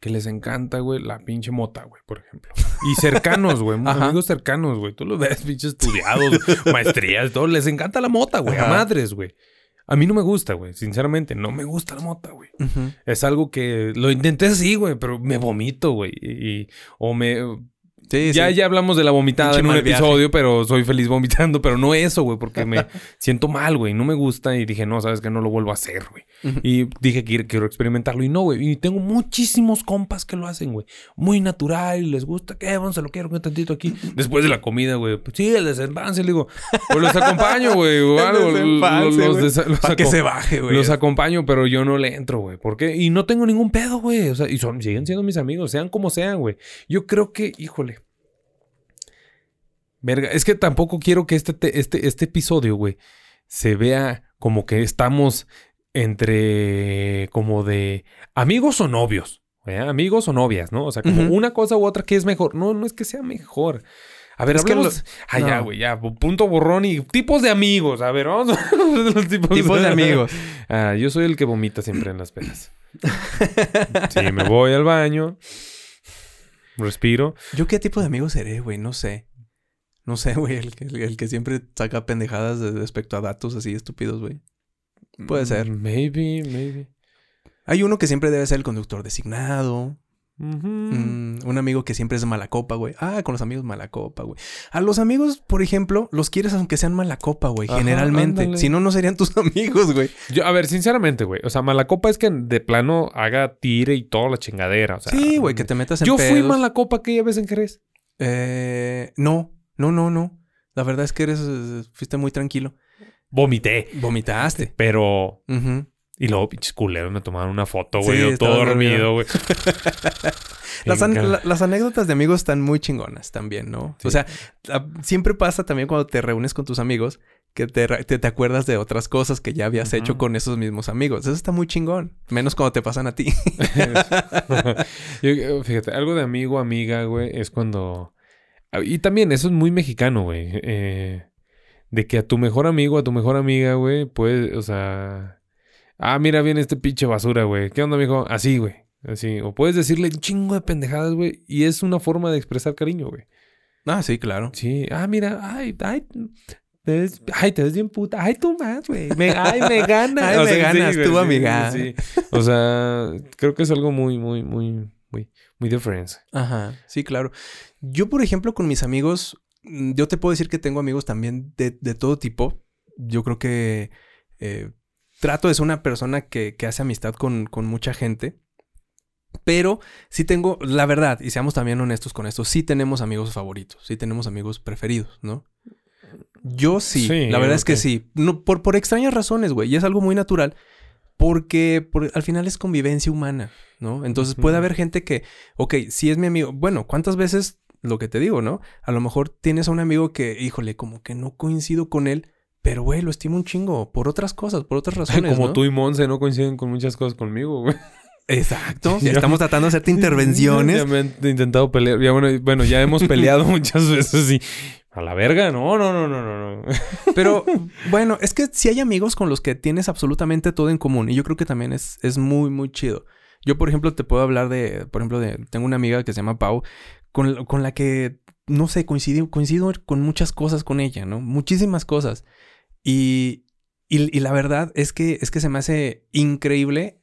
Que les encanta, güey, la pinche mota, güey, por ejemplo. Y cercanos, güey. Amigos cercanos, güey. Tú los ves, pinche estudiados, maestrías, todo. Les encanta la mota, güey. A madres, güey. A mí no me gusta, güey. Sinceramente, no me gusta la mota, güey. Es algo que lo intenté así, güey, pero me vomito, güey. Y, o me, Sí, ya, sí. ya hablamos de la vomitada en un episodio, pero soy feliz vomitando, pero no eso, güey, porque me siento mal, güey, no me gusta y dije, no, sabes que no lo vuelvo a hacer, güey. Y dije que quiero- quiero experimentarlo y no, güey. Y tengo muchísimos compas que lo hacen, güey. Muy natural y les gusta, ¿qué? Vamos, se lo quiero un tantito aquí. Después de la comida, güey. Pues sí, el desenvance, le digo, pues los acompaño, güey. o algo, los los Para que se baje, güey. los acompaño, pero yo no le entro, güey. ¿Por qué? Y no tengo ningún pedo, güey. O sea, y son, siguen siendo mis amigos, sean como sean, güey. Yo creo que, híjole. Verga, es que tampoco quiero que este, te- este, este episodio, güey, se vea como que estamos entre como de amigos o novios. güey, Amigos o novias, ¿no? O sea, como una cosa u otra que es mejor. No, no es que sea mejor. A ver, Es que hablemos. Ah, ya, güey, ya. Punto borrón y tipos de amigos. A ver, vamos a de los tipos, Tipos de amigos. Ah, yo soy el que vomita siempre en las pedas. sí, me voy al baño. Respiro. ¿Yo qué tipo de amigo seré, güey? No sé. No sé, güey. El, que- el, el que siempre saca pendejadas de- respecto a datos así estúpidos, güey. Puede ser. Mm, Maybe, maybe. Hay uno que siempre debe ser el conductor designado. Mm, un amigo que siempre es mala copa, güey. Ah, con los amigos mala copa, güey. A los amigos, por ejemplo, los quieres aunque sean mala copa, güey. Generalmente. ándale. Si no, no serían tus amigos, güey. Yo, a ver, sinceramente, güey. O sea, mala copa es que de plano haga tire y toda la chingadera. O sea, sí, güey, que te metas en Yo fui mala copa aquella vez en Jerez. Eh, no, no, no, no. La verdad es que eres, eh, fuiste muy tranquilo. Vomité. Vomitaste. Pero. Y luego, pinches culeros, me tomaron una foto, Sí, güey. yo todo dormido, güey. Las, an- Venga. la- las anécdotas de amigos están muy chingonas también, ¿no? Sí. O sea, a- siempre pasa también cuando te reúnes con tus amigos que te, te, acuerdas de otras cosas que ya habías hecho con esos mismos amigos. Eso está muy chingón. Menos cuando te pasan a ti. fíjate, algo de amigo, amiga, güey, es cuando... Y también eso es muy mexicano, güey. Eh, de que a tu mejor amigo, a tu mejor amiga, güey, puede, o sea... Ah, mira bien este pinche basura, güey. ¿Qué onda, amigo? Así, güey. Así. O puedes decirle un chingo de pendejadas, güey. Y es una forma de expresar cariño, güey. Ah, sí, claro. Sí. Ah, mira, ay, ay, ay, te ves bien puta. Ay, tú más, güey. ay, me ganas. ay, me ganas, tú, amiga. Sí, O sea, creo que es algo muy, muy, muy, muy, diferente. Ajá. Sí, claro. Yo, por ejemplo, con mis amigos, mm, yo te puedo decir que tengo amigos también de, de todo tipo. Yo creo que eh, trato de ser una persona que, que hace amistad con, con mucha gente. Pero sí tengo, la verdad, y seamos también honestos con esto, sí tenemos amigos favoritos, sí tenemos amigos preferidos, ¿no? Yo sí, la verdad es que sí. No, por, por extrañas razones, güey. Y es algo muy natural. Porque al final es convivencia humana, ¿no? Entonces puede haber gente que, ok, si es mi amigo, bueno, ¿cuántas veces lo que te digo, ¿no? A lo mejor tienes a un amigo que, híjole, como que no coincido con él, pero güey, lo estimo un chingo por otras cosas, por otras razones. Como tú y Monse no coinciden con muchas cosas conmigo, güey. Exacto. Estamos tratando de hacerte intervenciones. Ya me han intentado pelear. Ya, bueno, bueno, ya hemos peleado muchas veces y a la verga, no, no, no, no, no. Pero bueno, es que si hay amigos con los que tienes absolutamente todo en común y yo creo que también es, es muy, muy chido. Yo, por ejemplo, te puedo hablar de, por ejemplo, de, tengo una amiga que se llama Pau, con, con la que, no sé, coincido, coincido con muchas cosas con ella, ¿no? Muchísimas cosas. Y, y, la verdad es que, es que se me hace increíble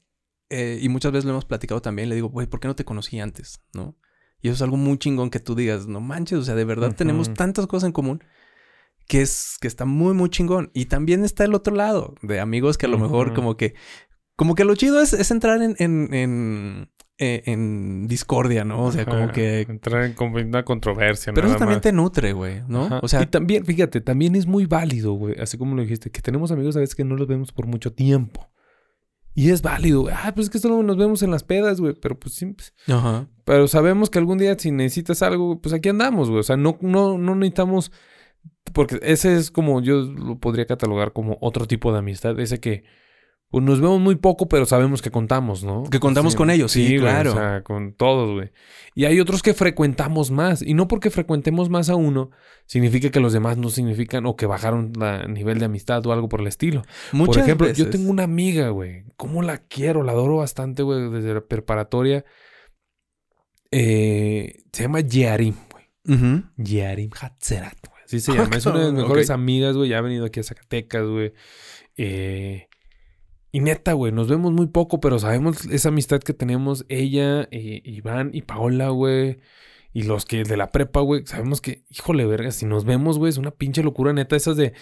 eh, y muchas veces lo hemos platicado también. Le digo, güey, ¿por qué no te conocí antes? ¿No? Y eso es algo muy chingón que tú digas, no manches, o sea, de verdad tenemos tantas cosas en común que es que está muy, muy chingón. Y también está el otro lado de amigos que a lo mejor como que, como que lo chido es, es entrar en, en, en, eh, en, discordia, ¿no? O sea, como que... Entrar en una controversia. Pero eso también te nutre, güey, ¿no? O sea... Y también, fíjate, también es muy válido, güey, así como lo dijiste, que tenemos amigos a veces que no los vemos por mucho tiempo. Y es válido, güey. Ah, pues es que solo nos vemos en las pedas, güey. Pero pues sí. Pues. Ajá. Pero sabemos que algún día si necesitas algo, pues aquí andamos, güey. O sea, no, no, no necesitamos. Porque ese es como yo lo podría catalogar como otro tipo de amistad. Ese que pues nos vemos muy poco, pero sabemos que contamos, ¿no? Que contamos con ellos, sí, claro. o sea, con todos, güey. Y hay otros que frecuentamos más. Y no porque frecuentemos más a uno, significa que los demás no significan o que bajaron el nivel de amistad o algo por el estilo. por ejemplo, yo tengo una amiga, güey. ¿Cómo la quiero? La adoro bastante, güey, desde la preparatoria. Eh, se llama Yarim, güey. Yarim Hatzerat, güey. Así se llama. es una de mis mejores amigas, güey. Ya ha venido aquí a Zacatecas, güey. Eh y neta, güey, nos vemos muy poco, pero sabemos esa amistad que tenemos ella, eh, Iván y Paola, güey. Y los que de la prepa, güey, sabemos que, híjole, verga, si nos vemos, güey, es una pinche locura neta. Esas de,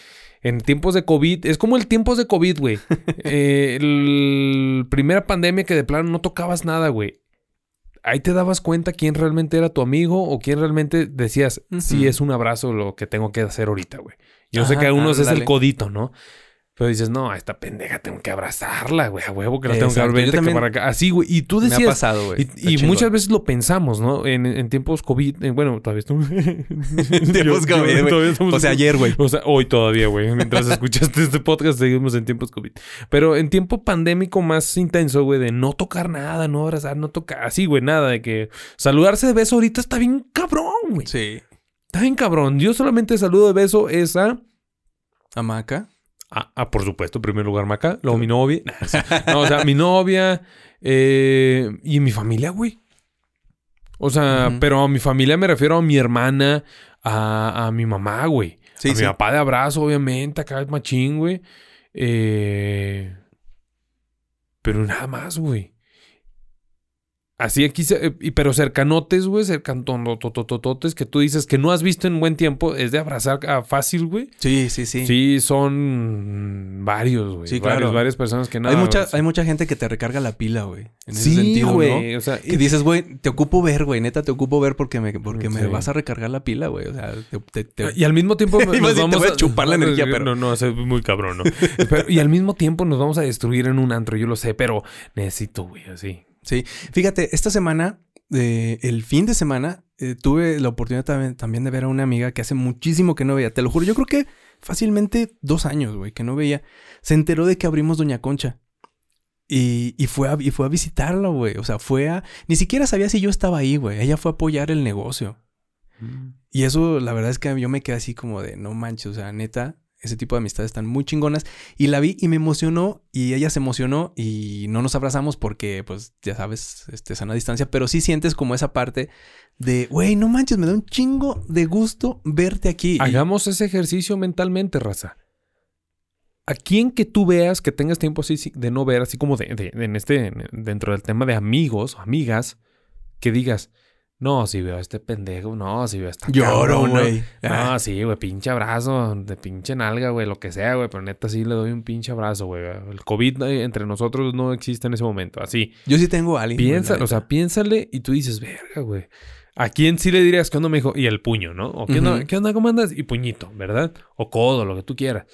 en tiempos de COVID, es como el tiempos de COVID, güey. eh, el primera pandemia que de plano no tocabas nada, güey. Ahí te dabas cuenta quién realmente era tu amigo o quién realmente decías, sí, es un abrazo lo que tengo que hacer ahorita, güey. Yo sé que a unos es el codito, ¿no? Pero dices, no, a esta pendeja tengo que abrazarla, güey, a huevo que la tengo que abrazar. para acá. Así, güey. Y tú decías. Me ha pasado, güey. Y, muchas veces lo pensamos, ¿no? En, tiempos COVID. bueno, todavía estamos. tiempos COVID, güey. O sea, ayer, güey. O sea, hoy todavía, güey. Mientras escuchaste este podcast, seguimos en tiempos COVID. Pero en tiempo pandémico más intenso, güey, de no tocar nada, no abrazar, no tocar. Así, güey, nada. De que saludarse de beso ahorita está bien cabrón, güey. Sí. Está bien cabrón. Yo solamente saludo de beso esa. Amaca. Ah, ah, por supuesto, en primer lugar Maca, luego mi novia. No, o sea, mi novia eh, y mi familia, güey. O sea, pero a mi familia me refiero a mi hermana, a, mi mamá, güey. a mi papá de abrazo, obviamente, acá es machín, güey. Eh, pero nada más, güey. Así aquí, eh, pero cercanotes, güey, cercanototototes que tú dices que no has visto en buen tiempo, es de abrazar a fácil, güey. Sí, sí, sí. Sí, son varios, güey. Sí, claro. Varias personas que nada. Hay mucha, hay mucha gente que te recarga la pila, güey. En ese sentido, güey. O sea, y dices, güey, te ocupo ver, güey. Neta, te ocupo ver porque me, porque me vas a recargar la pila, güey. O sea, te, Y al mismo tiempo nos vamos a, chupar la energía, pero... No, no, es muy cabrón, ¿no? y al mismo tiempo nos vamos a destruir en un antro, yo lo sé, pero necesito, güey, así Sí, fíjate, esta semana, eh, el fin de semana, eh, tuve la oportunidad también, también de ver a una amiga que hace muchísimo que no veía. Te lo juro, yo creo que fácilmente dos años, güey, que no veía. Se enteró de que abrimos Doña Concha. Y, y fue a, y fue a visitarlo, güey. O sea, fue a... Ni siquiera sabía si yo estaba ahí, güey. Ella fue a apoyar el negocio. Y eso, la verdad es que yo me quedé así como de, no manches, o sea, neta, ese tipo de amistades están muy chingonas. Y la vi y me emocionó y ella se emocionó y no nos abrazamos porque, pues, ya sabes, este, sana distancia, pero sí sientes como esa parte de, güey, no manches, me da un chingo de gusto verte aquí. Hagamos ese ejercicio mentalmente, raza. A quien que tú veas que tengas tiempo así de no ver, así como de, de, en este, dentro del tema de amigos amigas, que digas, no, si veo a este pendejo, no, si veo a esta Lloro, güey. No, Ah. sí, güey, pinche abrazo, de pinche nalga, güey, lo que sea, güey, pero neta sí le doy un pinche abrazo, güey. El COVID eh, entre nosotros no existe en ese momento, así. Yo sí tengo a alguien. la o sea, piénsale y tú dices, verga, güey. ¿A quién sí le dirías qué onda, me dijo? Y el puño, ¿no? O qué onda, Ujú. ¿qué onda, cómo andas? Y puñito, ¿verdad? O codo, lo que tú quieras.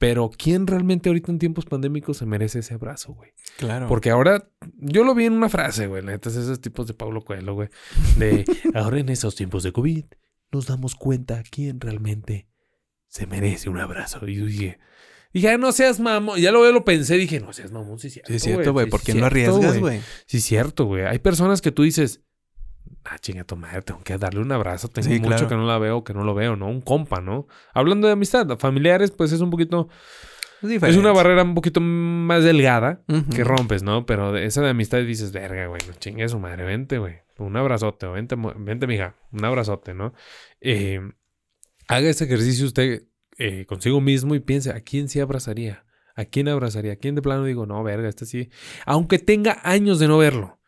Pero ¿quién realmente ahorita en tiempos pandémicos se merece ese abrazo, güey? Claro. Porque ahora, yo lo vi en una frase, güey, neta, esos tipos de Pablo Coelho, güey, de ahora en esos tiempos de COVID nos damos cuenta quién realmente se merece un abrazo. Y yo dije, dije, "Ah, no seas mamón, ya lo, lo pensé, dije, no seas mamón, sí es cierto, Sí, es cierto, güey. ¿Por qué no arriesgas, güey? Sí, es cierto, güey. Hay personas que tú dices, ah, chinga tu madre, tengo que darle un abrazo. Tengo Sí, mucho claro. que no la veo, que no lo veo, ¿no? Un compa, ¿no? Hablando de amistad, familiares, pues es un poquito, es diferente. una barrera un poquito más delgada que rompes, ¿no? Pero de esa de amistad dices, verga, güey, no chingue su madre, vente, güey. Un abrazote, o vente, vente, mija, un abrazote, ¿no? Eh, haga ese ejercicio usted eh, consigo mismo y piense, ¿a quién sí abrazaría? ¿A quién abrazaría? ¿A quién de plano digo, no, verga, este sí? Aunque tenga años de no verlo.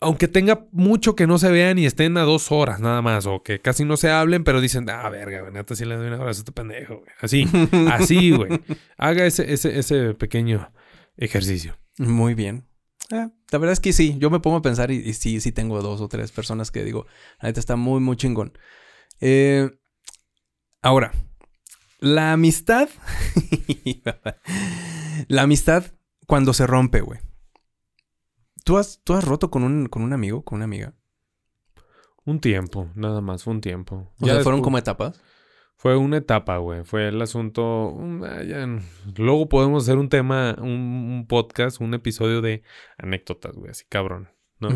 Aunque tenga mucho que no se vean y estén a dos horas nada más, o que casi no se hablen, pero dicen, ah, verga, güey, neta, sí le doy un abrazo a este pendejo, güey. Así, así, güey. Haga ese, ese, ese pequeño ejercicio. Muy bien. Ah, la verdad es que sí, yo me pongo a pensar y, y sí, sí tengo dos o tres personas que digo, la neta está muy, muy chingón. Eh, ahora, la amistad, la amistad cuando se rompe, güey. ¿Tú has, ¿Tú has roto con un, con un amigo, con una amiga? Un tiempo, nada más, fue un tiempo. O Ya sea, fueron como etapas. Fue una etapa, güey. Fue el asunto. ah, ya Luego podemos hacer un tema, un, un podcast, un episodio de anécdotas, güey, así cabrón, ¿no?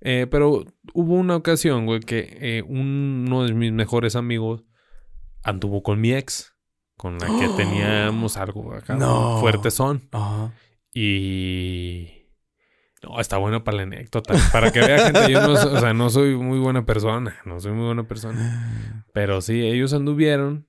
Eh, pero hubo una ocasión, güey, que eh, uno de mis mejores amigos anduvo con mi ex, con la que teníamos algo acá No. fuerte son. Ajá. Y. No, está bueno para la anécdota. Para que vea gente, yo no, o sea, no soy muy buena persona. No soy muy buena persona. Pero sí, ellos anduvieron.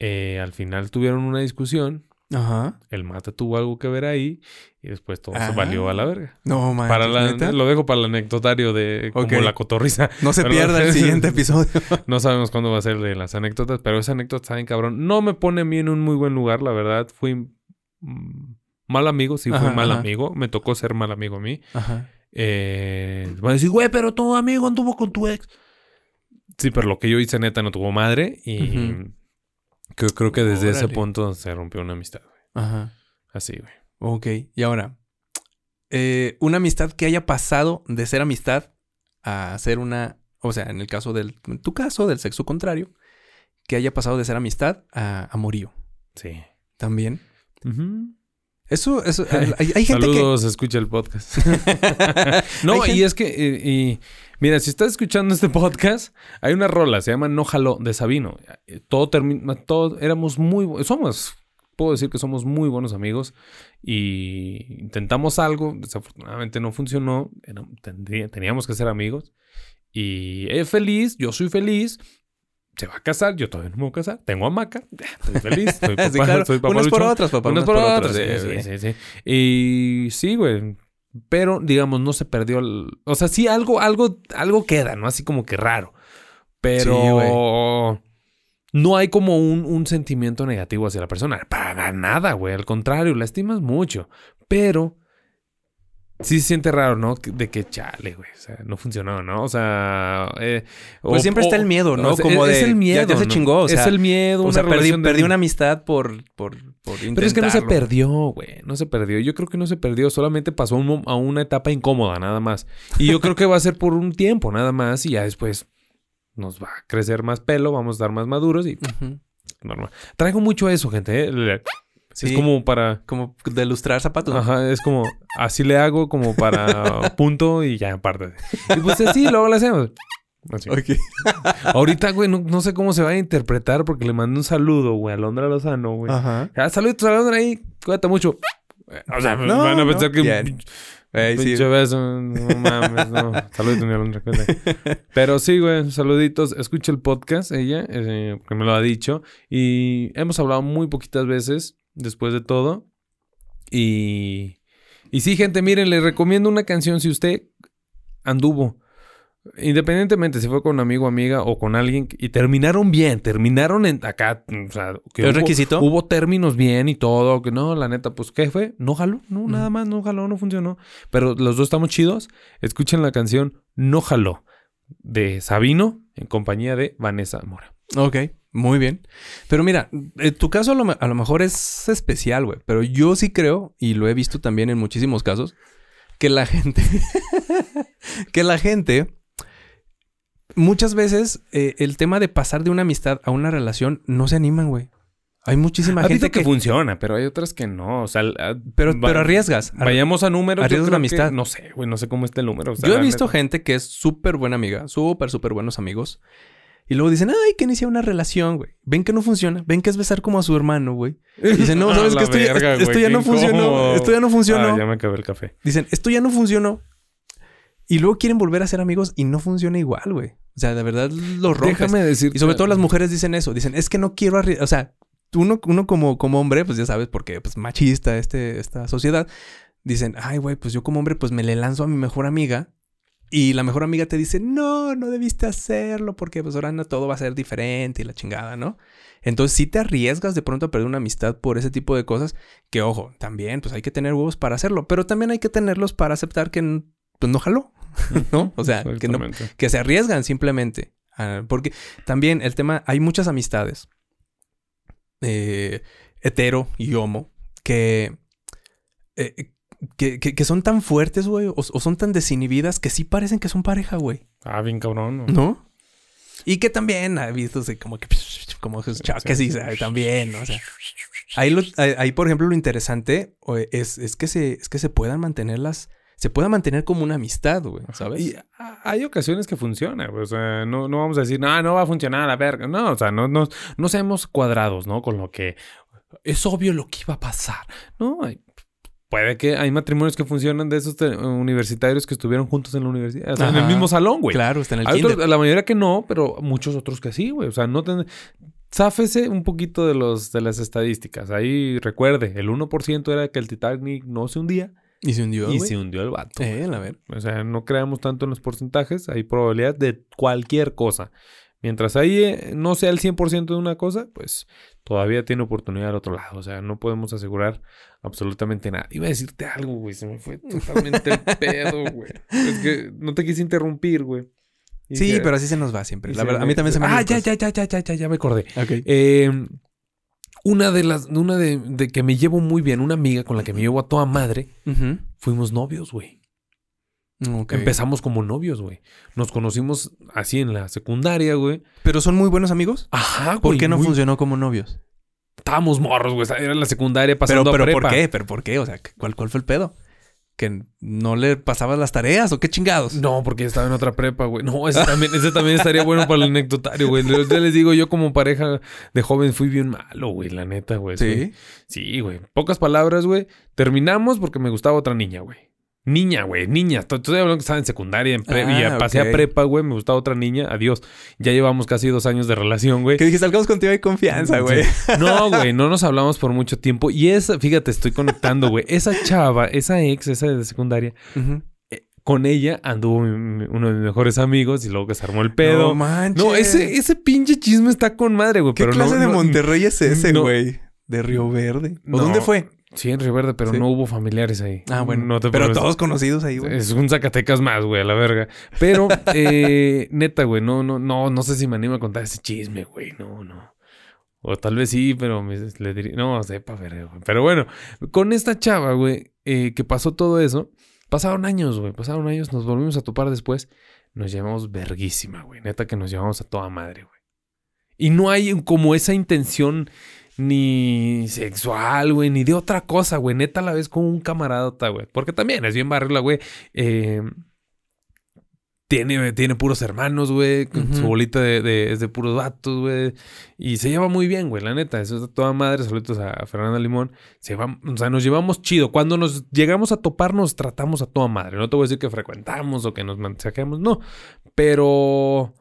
eh, al final tuvieron una discusión. Ajá. El mate tuvo algo que ver ahí. Y después todo Ah. se valió a la verga. No, man. Para la, ¿neta? lo dejo para el anecdotario de como la cotorriza. No se pierda el siguiente episodio. No sabemos cuándo va a ser de las anécdotas, pero esa anécdota está bien cabrón. No me pone a mí en un muy buen lugar, la verdad. Fui mm, mal amigo, sí, Ajá, mal ajá. amigo. Me tocó ser mal amigo a mí. Ajá. Eh, van a decir, güey, pero tu amigo anduvo con tu ex. Sí, pero lo que yo hice neta no tuvo madre y Ujú. creo, creo que desde ese punto se rompió una amistad. güey. Ajá. Así, güey. Ok, y ahora, eh, una amistad que haya pasado de ser amistad a ser una, o sea, en el caso del, en tu caso, del sexo contrario, que haya pasado de ser amistad a amorío Sí. también. Ujú. Eso, eso, hay, hay gente Saludos, escucha el podcast. que... no, y es que, eh, y, mira, si estás escuchando este podcast, hay una rola, se llama No Jaló de Sabino. Eh, Todo termina, todo, éramos muy, somos, puedo decir que somos muy buenos amigos y intentamos algo, desafortunadamente no funcionó, era- tendría- teníamos que ser amigos y es feliz, yo soy feliz. Se va a casar, yo todavía no me voy a casar. Tengo hamaca, estoy feliz. Soy papá, Sí, claro. soy Unas por otras, papá. Unas por otras. Sí, Sí, sí. sí, sí, sí. Y sí, güey. Pero, digamos, no se perdió el... O sea, sí, algo, algo, algo queda, ¿no? Así como que raro. Pero... Sí, no hay como un, un sentimiento negativo hacia la persona. Para nada, güey. Al contrario, la estimas mucho. Pero... sí se siente raro, ¿no? De que chale, güey. O sea, no funcionó, ¿no? O sea. eh, Pues o- siempre está el miedo, ¿no? o sea, Como es, de, es el miedo. ya- ya se ¿no? chingó, o sea, es el miedo. O sea, perdí, de- perdí una amistad por, por, por intentarlo. Pero es que no se perdió, güey. No se perdió. Yo creo que no se perdió. Solamente pasó un a una etapa incómoda, nada más. Y yo creo que va a ser por un tiempo, nada más. Y ya después nos va a crecer más pelo, vamos a estar más maduros y normal. Traigo mucho eso, gente. ¿eh? Sí. Es como para. Como de lustrar zapatos. Ajá, es como así le hago, como para punto y ya, aparte. Y pues así, luego lo hacemos. Así. Ok. Ahorita, güey, no, no sé cómo se va a interpretar porque le mandé un saludo, güey, a Londra Lozano, güey. Ajá. Ah, saludos a Londra ahí, cuídate mucho. O sea, No, van a no, pensar que. bien. Ey, sí. Pinche beso, no mames, no. Alondra, cuídate. Pero sí, güey, saluditos. Escucha el podcast, ella, eh, que me lo ha dicho. Y hemos hablado muy poquitas veces, después de todo. Y. Y sí, gente, miren, les recomiendo una canción si usted anduvo. Independientemente si fue con un amigo, amiga o con alguien y terminaron bien, terminaron en acá, o sea, que ¿Es hubo- requisito? Hubo términos bien y todo, que no, la neta, pues, ¿qué fue? No jaló, no, nada más, no jaló, no funcionó. Pero los dos estamos chidos. Escuchen la canción No jaló de Sabino en compañía de Vanessa Mora. Ok, muy bien. Pero mira, en tu caso a lo, me- a lo mejor es especial, güey. Pero yo sí creo, y lo he visto también en muchísimos casos, que la gente... que la gente... Muchas veces eh, el tema de pasar de una amistad a una relación no se animan, güey. Hay muchísima Hay gente que, que... funciona, pero hay otras que no. O sea, a- pero, va- pero arriesgas. Ar- Vayamos a números. arriesgas la que- amistad. no sé, güey, no sé cómo está el número. o sea, Yo he visto neta. gente que es súper buena amiga, súper, súper buenos amigos. Y luego dicen, ay, que inicia una relación, güey. Ven que no funciona. Ven que es besar como a su hermano, güey. Y dicen, no, ¿sabes qué? Esto, ya- verga, esto güey, ya qué no funcionó. Esto ya no funcionó. Ah, ya me acabé el café. Dicen, esto ya no funcionó. Y luego quieren volver a ser amigos y no funciona igual, güey. O sea, de verdad lo rompes. Déjame decir. Y sobre todo las mujeres dicen eso. Dicen, es que no quiero arriesgar. O sea, uno, uno como, como hombre, pues ya sabes, porque pues machista este, esta sociedad. Dicen, ay, güey, pues yo como hombre, pues me le lanzo a mi mejor amiga. Y la mejor amiga te dice, no, no debiste hacerlo porque pues ahora no, todo va a ser diferente y la chingada, ¿no? Entonces sí te arriesgas de pronto a perder una amistad por ese tipo de cosas. Que ojo, también pues hay que tener huevos para hacerlo. Pero también hay que tenerlos para aceptar que pues no jaló, ¿no? O sea, que no, que se arriesgan simplemente. Porque también el tema, hay muchas amistades, eh, hetero y homo, que, eh, que, que- que son tan fuertes, güey, o, o son tan desinhibidas que sí parecen que son pareja, güey, Ah, bien cabrón. ¿no? ¿no? Y que también ha visto así como que, como esos choques y ¿sabes? también, ¿no? O sea, ahí, lo- ahí, por ejemplo, lo interesante o, es, es, que se, es que se puedan mantenerlas, se pueda mantener como una amistad, güey, ¿sabes? Y hay ocasiones que funciona, güey. O sea, no, no vamos a decir, no, no va a funcionar, a ver. No, o sea, no, no, no seamos cuadrados, ¿no? Con lo que es obvio lo que iba a pasar. No, Hay- puede que hay matrimonios que funcionan de esos universitarios que estuvieron juntos en la universidad, o sea, en el mismo salón, güey. Claro, está en el Hay otros- la mayoría que no, pero muchos otros que sí, güey. O sea, no ten... Záfese un poquito de, los, de las estadísticas. Ahí recuerde, el 1% era que el Titanic no se hundía Y se hundió, y se hundió el vato. Eh, a ver. O sea, no creamos tanto en los porcentajes. Hay probabilidad de cualquier cosa. Mientras ahí eh, no sea el 100% de una cosa, pues todavía tiene oportunidad al otro lado. O sea, no podemos asegurar absolutamente nada. Iba a decirte algo, güey. Se me fue totalmente el pedo, güey. Es que no te quise interrumpir, güey. Sí, pero así se nos va siempre. La verdad, a mí también se me Ah, ya, ya, ya, ya, ya, ya, ya me acordé. Eh, una de las, una de, de que me llevo muy bien, una amiga con la que me llevo a toda madre, fuimos novios, güey. Empezamos como novios, güey. Nos conocimos así en la secundaria, güey. ¿Pero son muy buenos amigos? Ajá, ¿Por güey, qué no muy- funcionó como novios? Estábamos morros, güey. Era en la secundaria Pero, pasando pero a prepa. ¿por qué? ¿Pero por qué? O sea, ¿cuál, ¿cuál fue el pedo? ¿Que no le pasabas las tareas o qué chingados? No, porque estaba en otra prepa, güey. No, ese también, ese también estaría bueno para el anecdotario, güey. Ya les digo, yo como pareja de joven fui bien malo, güey, la neta, güey. Sí. Sí, güey. Pocas palabras, güey. Terminamos porque me gustaba otra niña, güey. Niña, güey, niña. Estoy hablando que estaba en secundaria, en pre- y Ah, ya pasé a prepa, güey. Me gustaba otra niña. Adiós. Ya llevamos casi dos años de relación, güey. Que dijiste, al cabo contigo hay confianza, güey. Sí. No, güey, no nos hablamos por mucho tiempo. Y esa, fíjate, estoy conectando, güey. Esa chava, esa ex, esa de secundaria, Ujú. con ella anduvo mi- mi- uno de mis mejores amigos y luego que se armó el pedo. No manches. No, ese, ese pinche chisme está con madre, güey. ¿Qué pero clase no- de no- Monterrey es ese, güey? De Río Verde. ¿O dónde fue? Sí, en Río Verde, pero Sí. no hubo familiares ahí. Ah, bueno. No te pero preocupes. todos conocidos ahí, güey. Es un Zacatecas más, güey, a la verga. Pero, eh, neta, güey, no, no, no, no sé si me animo a contar ese chisme, güey. No, no. O tal vez sí, pero me- le diría, no, sepa ver, güey. Pero bueno, con esta chava, güey, eh, que pasó todo eso, pasaron años, güey, pasaron años, nos volvimos a topar después. Nos llevamos verguísima, güey. Neta que nos llevamos a toda madre, güey. Y no hay como esa intención ni sexual, güey, ni de otra cosa, güey. Neta la ves como un camaradota, güey. Porque también es bien barrila, güey. Eh, tiene, tiene puros hermanos, güey. Su bolita de, de- es de puros vatos, güey. Y se lleva muy bien, güey, la neta. Eso es de toda madre. Saludos a Fernanda Limón. Se va, o sea, nos llevamos chido. Cuando nos llegamos a topar, nos tratamos a toda madre. No te voy a decir que frecuentamos o que nos mensajemos, no. Pero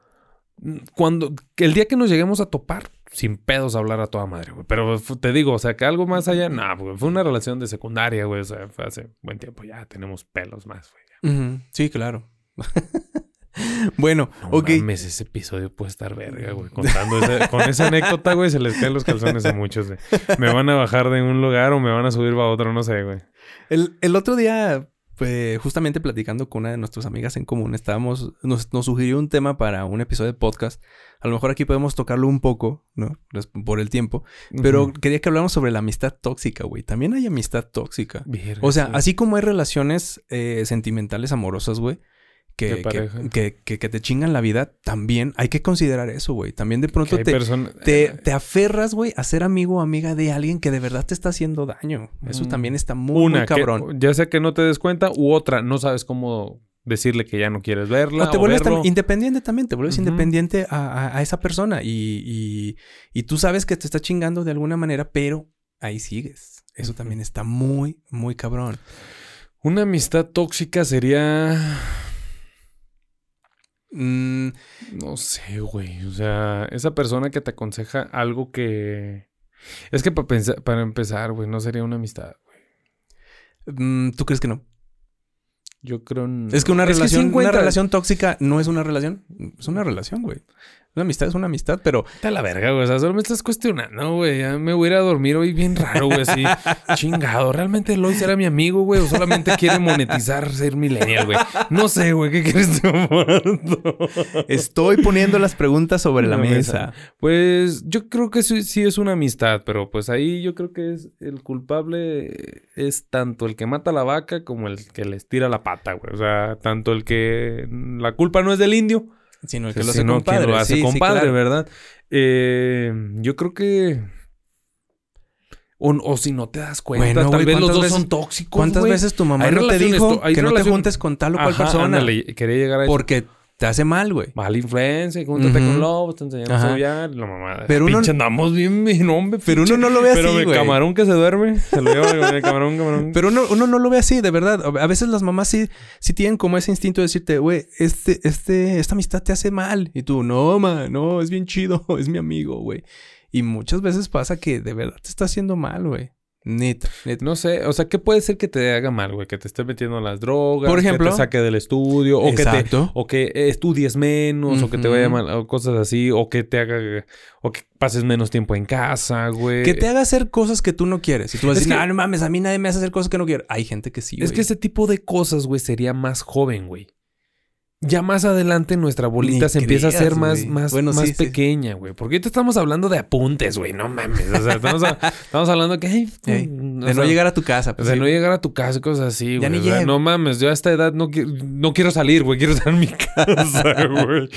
mm, cuando el día que nos lleguemos a topar, sin pedos hablar a toda madre, güey. Pero te digo, o sea, que algo más allá, no, güey. Fue una relación de secundaria, güey. O sea, fue hace buen tiempo. Ya tenemos pelos más, güey. Sí, claro. bueno, No ok. mames, ese episodio puede estar verga, güey. Contando esa- con esa anécdota, güey, se les caen los calzones a muchos, güey. Me van a bajar de un lugar o me van a subir para otro, no sé, güey. El, el otro día, pues, justamente platicando con una de nuestras amigas en común, estábamos, nos, nos sugirió un tema para un episodio de podcast. A lo mejor aquí podemos tocarlo un poco, ¿no? Res- Por el tiempo. Pero quería que habláramos sobre la amistad tóxica, güey. También hay amistad tóxica. O sea, sí. así como hay relaciones eh, sentimentales amorosas, güey. Que, que, que, que- que te chingan la vida, también hay que considerar eso, güey. También de pronto hay te, persona- te, te aferras, güey, a ser amigo o amiga de alguien que de verdad te está haciendo daño. Eso Mm. también está muy, Una, muy cabrón. que- ya sea que no te des cuenta, u otra, no sabes cómo decirle que ya no quieres verla. O te o vuelves verlo. independiente también, te vuelves independiente a, a- a esa persona y, y- y tú sabes que te está chingando de alguna manera, pero ahí sigues. Eso también está muy, muy cabrón. Una amistad tóxica sería. Mm, No sé, güey. O sea, esa persona que te aconseja algo que. Es que para, empezar, güey, no sería una amistad, güey. mm, ¿Tú crees que no? Yo creo. Es que una sí relación, una encuentra- relación tóxica no es una relación, es una relación, güey. Una amistad es una amistad, pero Está la verga, güey. O sea, solo me estás cuestionando, güey. Ya me voy a ir a dormir hoy bien raro, güey. Así, chingado. ¿Realmente Lois era mi amigo, güey? ¿O solamente quiere monetizar ser millennial, güey? No sé, güey. ¿Qué quieres estoy poniendo las preguntas sobre la mesa. Pues yo creo que sí, sí es una amistad, pero pues ahí yo creo que es el culpable es tanto el que mata a la vaca como el que les tira la pata, güey. O sea, tanto el que la culpa no es del indio, Sino el que lo sino hace quien compadre. lo hace Sí, sí, compadre, claro. ¿verdad? Eh, yo creo que o, o si no te das cuenta, Bueno, tal vez los ¿cuántas dos veces- son tóxicos. ¿Cuántas veces tu mamá no te dijo que no te juntes con tal o cual Ajá, persona? ándale, quería llegar a eso. Porque te hace mal, güey. Mala influencia, júntate Ujú. con lobos, te enseñamos a aullar, la mamá. Pero uno- pinche andamos bien, bien, hombre. Pero pinche- uno no lo ve Pero así, mi güey. camarón que se duerme, se lo lleva el camarón, camarón. Pero uno, uno no lo ve así, de verdad. A veces las mamás sí, sí tienen como ese instinto de decirte, güey, este, este, esta amistad te hace mal. Y tú, no, ma, no, es bien chido, es mi amigo, güey. Y muchas veces pasa que de verdad te está haciendo mal, güey. Neta, neta. No sé, o sea, ¿qué puede ser que te haga mal, güey? Que te esté metiendo en las drogas, Por ejemplo. que te saque del estudio, o que te, o que estudies menos, o que te vaya mal, o cosas así, o que te haga, o que pases menos tiempo en casa, güey. Que te haga hacer cosas que tú no quieres. Y tú vas a Es decir, no, no mames, a mí nadie me hace hacer cosas que no quiero. Hay gente que sí, Es güey. que ese tipo de cosas, güey, sería más joven, güey. Ya más adelante nuestra bolita Ni se empieza a hacer más, más, Bueno, más sí, pequeña, güey. Porque ahorita estamos hablando de apuntes, güey. No mames. O sea, estamos, a- estamos hablando que... de no llegar a tu casa. Pues, sí. no llegar a tu casa y cosas así, güey. O sea, no mames, yo a esta edad no, no quiero salir, güey. Quiero estar en mi casa, güey.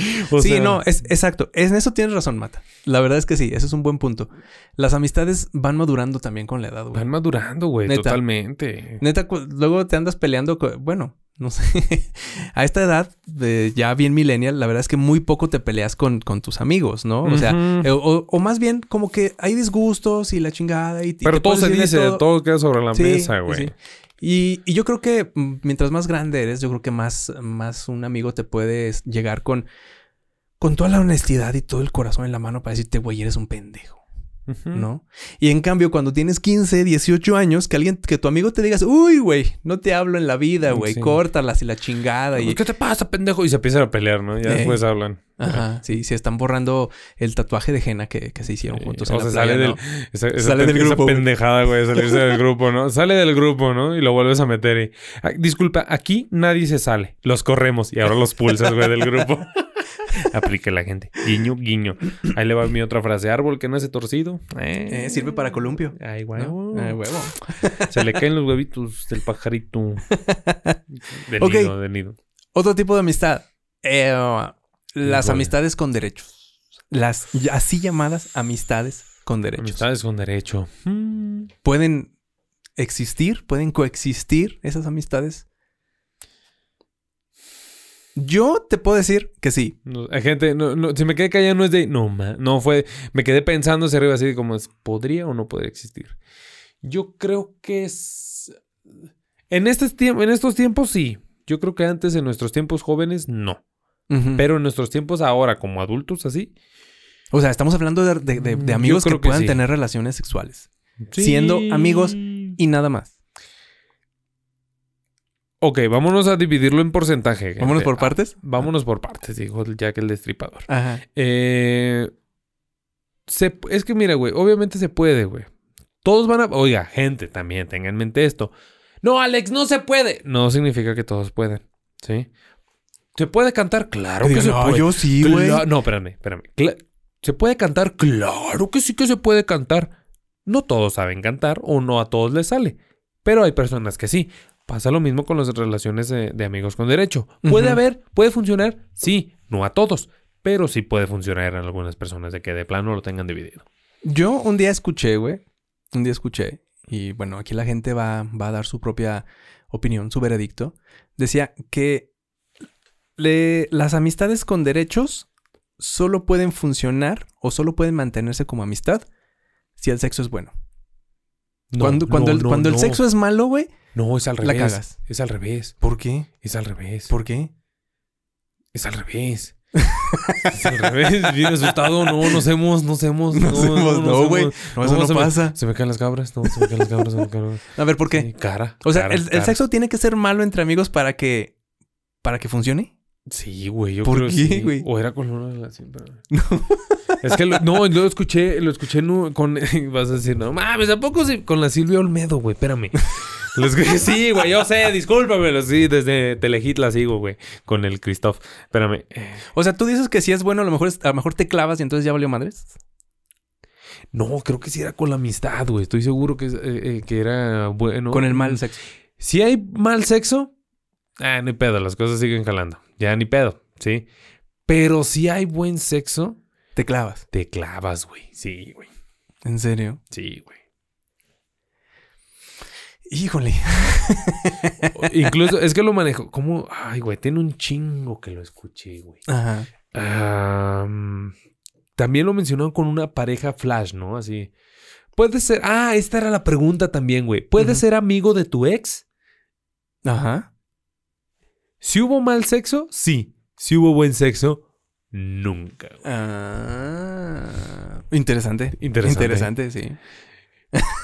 Sí, sea, no, es exacto. En eso tienes razón, Mata. La verdad es que sí, eso es un buen punto. Las amistades van madurando también con la edad, güey. Van madurando, güey. Totalmente. Neta, luego te andas peleando. co- bueno, no sé. a esta edad, de ya bien millennial, la verdad es que muy poco te peleas con, con tus amigos, ¿no? O sea, eh, o, o más bien como que hay disgustos y la chingada. Y, Pero todo se dice, todo. todo... queda sobre la Sí, mesa, güey. sí. Y, y yo creo que mm, mientras más grande eres, yo creo que más, más un amigo te puede llegar con, con toda la honestidad y todo el corazón en la mano para decirte, güey, eres un pendejo. ¿No? Y en cambio, cuando tienes 15, 18 años, que alguien, que tu amigo te digas, uy, güey, no te hablo en la vida, güey, Sí. córtalas y la chingada. Y, ¿Qué te pasa, pendejo? Y se empiezan a pelear, ¿no? Ya Eh. después hablan. Ajá, sí, se están borrando el tatuaje de henna que, que se hicieron juntos o en sea, la playa, sale ¿no? del, esa, esa Sale del grupo, pendejada, güey, salirse del grupo, ¿no? Sale del grupo, ¿no? Y lo vuelves a meter y... Ah, disculpa, aquí nadie se sale. Los corremos y ahora los pulsas, güey, del grupo. Aplique la gente. Guiño, guiño. Ahí le va mi otra frase. Árbol que nace torcido. Eh, Eh, sirve para columpio. Ay, ¿no? huevo. Ay, huevo. Se le caen los huevitos del pajarito. Del Ok. nido, del nido. Otro tipo de amistad. Eh, las amistades con derechos. Las así llamadas amistades con derechos. Amistades con derecho. Mm. ¿Pueden existir? ¿Pueden coexistir esas amistades? Yo te puedo decir que sí. No, gente, no, no, si me quedé callado no es de, no, ma, no fue, me quedé pensando hacia arriba así como es, ¿podría o no podría existir? Yo creo que es, en, este tiemp- en estos tiempos sí, yo creo que antes en nuestros tiempos jóvenes no, pero en nuestros tiempos ahora como adultos así, o sea, estamos hablando de, de- de- de Mm, amigos que, puedan sí. tener relaciones sexuales. sí. Siendo amigos Y nada más. Ok, vámonos a dividirlo en porcentaje. gente. Vámonos por Ah, partes. vámonos por partes, dijo Jack el Destripador. Ajá. Eh, se- es que mira, güey, obviamente se puede, güey. Todos van a... Oiga, gente, también tengan en mente esto. No, Alex, no se puede. No significa que todos pueden, ¿sí? ¿Se puede cantar? Claro que se no, puede. yo sí, güey. Cla- No, espérame, espérame. Cla- ¿Se puede cantar? Claro que sí que se puede cantar. No todos saben cantar o no a todos les sale. Pero hay personas que sí. Pasa lo mismo con las relaciones de, de amigos con derecho. ¿Puede haber? ¿Puede funcionar? Sí, no a todos. Pero sí puede funcionar en algunas personas de que de plano lo tengan dividido. Yo un día escuché, güey. Un día escuché. Y bueno, aquí la gente va, va a dar su propia opinión, su veredicto. Decía que le- las amistades con derechos solo pueden funcionar o solo pueden mantenerse como amistad si el sexo es bueno. No, cuando cuando, no, el, no, cuando el sexo es malo, güey. No, es al la revés. cagas. Es al revés. ¿Por qué? Es al revés. ¿Por qué? Es al revés. es al revés. Bien asustado. No, no hacemos, no hacemos. No hacemos, no, güey. hacemos. No, eso no se me- pasa. se me caen las cabras. No, se me caen las cabras. Se me caen... A ver, ¿por qué? Sí, cara. O sea, cara, el, el sexo tiene que ser malo entre amigos para que para que funcione. Sí, güey. Yo ¿Por creo qué, sí. güey? O era con una relación, pero... Es que lo- no, lo escuché, lo escuché con... Vas a decir, no mames, ¿a poco sí? Con la Silvia Olmedo, güey? Espérame. Lo escuché, sí, güey, yo sé, discúlpamelo. Sí, desde Telehit la sigo, güey. Con el Christoph. Espérame. Eh, O sea, tú dices que si es bueno, a lo mejor a lo mejor te clavas y entonces ya valió madres. No, creo que sí era con la amistad, güey. Estoy seguro que, eh, eh, que era bueno. Con el mal sexo. Si hay mal sexo, ah, ni pedo, las cosas siguen jalando. Ya ni pedo, ¿sí? Pero si hay buen sexo, Te clavas. te clavas, güey. Sí, güey. ¿En serio? Sí, güey. Híjole. Incluso, es que lo manejo. ¿Cómo? Ay, güey, tiene un chingo que lo escuché, güey. Ajá. Am, también lo mencionaron con una pareja flash, ¿no? Así. Puede ser. Ah, esta era la pregunta también, güey. ¿Puede Ujú. ser amigo de tu ex? Ajá. Si hubo mal sexo, sí. Si hubo buen sexo, nunca. güey. Ah, interesante. Interesante. Interesante, sí.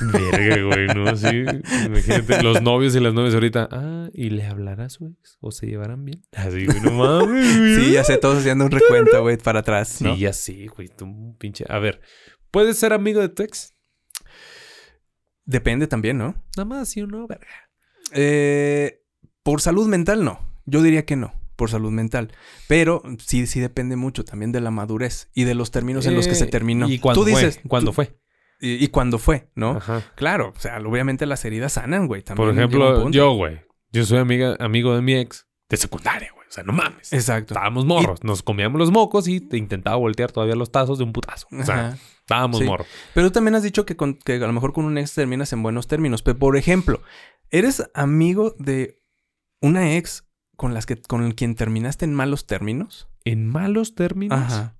Verga, güey, ¿no? Sí. Imagínate, los novios y las novias ahorita. Ah, ¿y le hablará a su ex? ¿O se llevarán bien? Así, güey, no mames. güey. Sí, ya sé, todos haciendo un recuento, güey, para atrás, Sí, ¿no? ya sí, güey. Tú, pinche. A ver, ¿puedes ser amigo de tu ex? Depende también, ¿no? Nada más, sí o no, verga. Eh, por salud mental, no. Yo diría que no, por salud mental. Pero sí, sí depende mucho también de la madurez y de los términos en los que se Eh, terminó. ¿Y cuándo Tú fue? dices, ¿Cuándo tú- fue? Y, y cuándo fue, ¿no? Ajá. Claro, o sea, obviamente las heridas sanan, güey. También Por ejemplo, yo, güey. Yo soy amiga, amigo de mi ex de secundaria, güey. O sea, no mames. Exacto. Estábamos morros. Nos comíamos los mocos y te intentaba voltear todavía los tazos de un putazo. O sea, Ajá. estábamos Sí. morros. Pero tú también has dicho que, con- que a lo mejor con un ex terminas en buenos términos. Pero, por ejemplo, ¿eres amigo de una ex con las que con quien terminaste en malos términos? En malos términos. Ajá.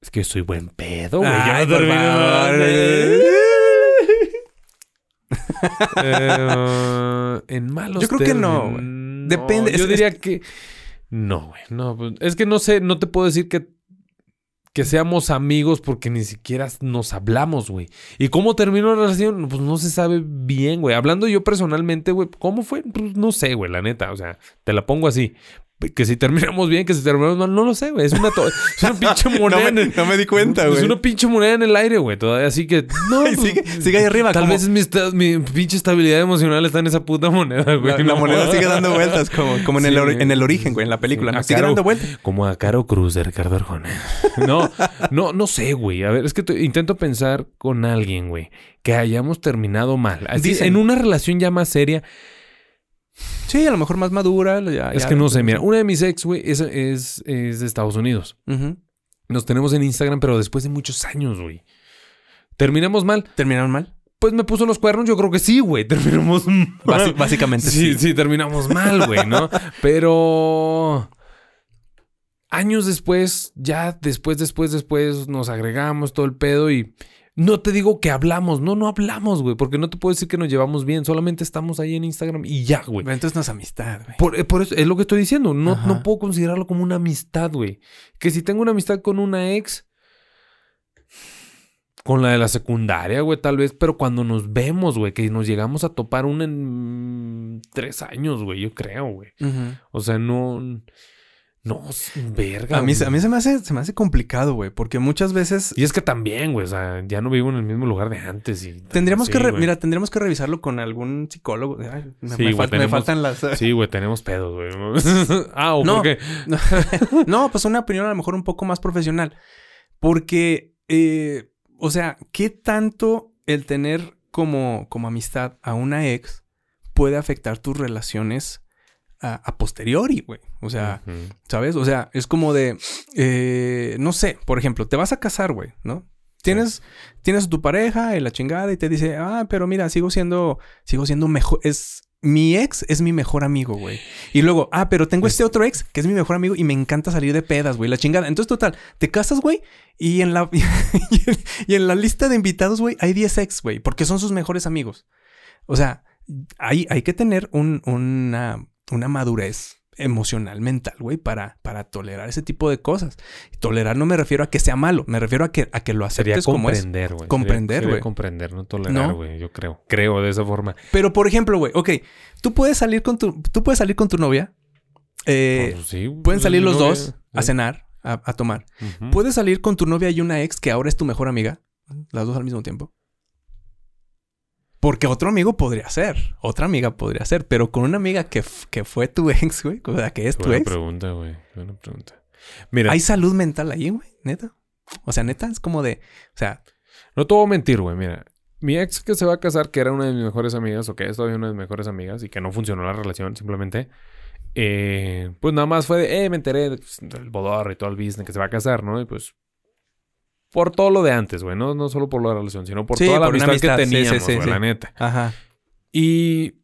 Es que soy buen pedo, güey. Eh, en malos Yo creo que no, güey. Depende, Yo es- diría es- que. No, güey. No, pues, es que no sé, no te puedo decir que. Que seamos amigos porque ni siquiera nos hablamos, güey. ¿Y cómo terminó la relación? Pues no se sabe bien, güey. Hablando yo personalmente, güey, ¿cómo fue? Pues no sé, güey, la neta. O sea, te la pongo así. Que si terminamos bien, que si terminamos mal, no lo sé, güey. Es una, es una pinche moneda. no, me, no, me, di cuenta, güey. Es una pinche moneda en el aire, güey. Todavía así que. No, pues, sigue, sigue ahí arriba. Tal vez mi, mi, pinche estabilidad emocional está en esa puta moneda, güey. La, la moneda sigue dando vueltas, como, como en, sí, el, en el origen, güey, en la película. Sigue dando vueltas. Como a Caro Cruz de Ricardo Arjona. No, no, no sé, güey. A ver, es que te, intento pensar con alguien, güey, que hayamos terminado mal. Así, Dicen- en una relación ya más seria. Sí, a lo mejor más madura. Ya, Es ya- que no sé, mira, una de mis ex, güey, es, es, es de Estados Unidos. Nos tenemos en Instagram, pero después de muchos años, güey. ¿Terminamos mal? ¿Terminaron mal? Pues me puso los cuernos, yo creo que sí, güey. Terminamos mal. básicamente Sí, sí. sí, terminamos mal, güey, ¿no? Pero años después, ya después, después, después, nos agregamos todo el pedo y no te digo que hablamos, no, no hablamos, güey, porque no te puedo decir que nos llevamos bien, solamente estamos ahí en Instagram y ya, güey. Entonces no es amistad, güey. Por, eh, por eso es lo que estoy diciendo. No, Ajá. no puedo considerarlo como una amistad, güey. Que si tengo una amistad con una ex, con la de la secundaria, güey, tal vez, pero cuando nos vemos, güey, que nos llegamos a topar una en tres años, güey, yo creo, güey. O sea, no. No, verga. A mí, güey. a mí se me hace, se me hace complicado, güey, porque muchas veces Y es que también, güey, o sea, ya no vivo en el mismo lugar de antes. Y tendríamos sí, que, re- mira, tendríamos que revisarlo con algún psicólogo. Ay, me, Sí, me güey, fal- me tenemos- faltan las. Sí, güey, tenemos pedos, güey. ah, o No. por qué. no, pues una opinión a lo mejor un poco más profesional. Porque, eh, o sea, ¿qué tanto el tener como, como amistad a una ex puede afectar tus relaciones a, a posteriori, güey? O sea. ¿sabes? O sea, es como de, eh, no sé, por ejemplo, te vas a casar, güey, ¿no? Tienes, tienes a tu pareja y la chingada y te dice, ah, pero mira, sigo siendo, sigo siendo mejor, es, mi ex es mi mejor amigo, güey. Y luego, ah, pero tengo este otro ex que es mi mejor amigo y me encanta salir de pedas, güey, la chingada. Entonces, total, te casas, güey, y en la, y en, y en la lista de invitados, güey, hay 10 ex, güey, porque son sus mejores amigos. O sea, hay, hay que tener un- una, una madurez emocional, mental, güey, para, para tolerar ese tipo de cosas. Tolerar no me refiero a que sea malo, me refiero a que, a que lo Sería aceptes como es. comprender, güey. Sería- Comprender, sería güey. comprender, no tolerar, ¿No? güey. Yo creo. Creo de esa forma. Pero, por ejemplo, güey, ok, tú puedes salir con tu, tú puedes salir con tu novia, eh, Pues, sí, pueden salir los novia, dos a cenar, a, a tomar. Puedes salir con tu novia y una ex que ahora es tu mejor amiga, las dos al mismo tiempo. Porque otro amigo podría ser, otra amiga podría ser, pero con una amiga que, que fue tu ex, güey, o sea, que es tu Buena ex, pregunta, güey. Buena pregunta. Mira, hay salud mental ahí, güey, neta. O sea, neta, es como de, o sea, no te voy a mentir, güey. Mira, mi ex que se va a casar, que era una de mis mejores amigas, o que es todavía una de mis mejores amigas, y que no funcionó la relación, simplemente. eh, pues nada más fue de, eh, me enteré de- del bodorro y todo el business que se va a casar, ¿no? Y pues. Por todo lo de antes, güey. No, no solo por la relación, sino por Sí, toda la por amistad, que amistad, sí, sí, teníamos, sí, güey, sí. la neta. ajá. Y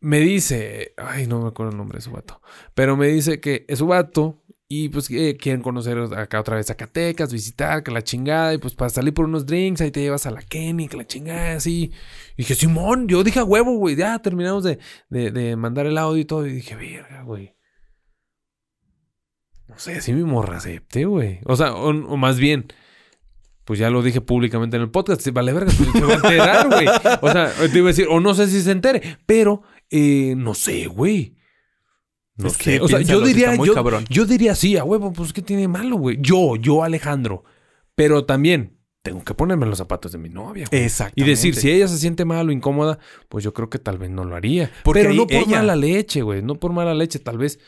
me dice, ay, no me acuerdo el nombre de su vato, pero me dice que es su vato y pues quieren conocer acá otra vez Zacatecas, visitar, que la chingada, y pues para salir por unos drinks, ahí te llevas a la Kenny, que la chingada, así. Y dije, Simón, yo dije a huevo, güey, ya terminamos de, de, de mandar el audio y todo, y dije, verga, güey. No sé, si mi morra acepte, güey. O sea, o, o más bien, pues ya lo dije públicamente en el podcast. Vale, verga, pues, se va a enterar, güey. O sea, te iba a decir, o no sé si se entere, pero eh, no sé, güey. No Es sé. que o sea, yo diría, yo, yo diría sí, a huevo, pues ¿qué tiene malo, güey? Yo, yo, Alejandro. Pero también tengo que ponerme los zapatos de mi novia, güey. Y decir, si ella se siente mal o incómoda, pues yo creo que tal vez no lo haría. Porque Pero no por ella- mala leche, güey. No por mala leche, tal vez.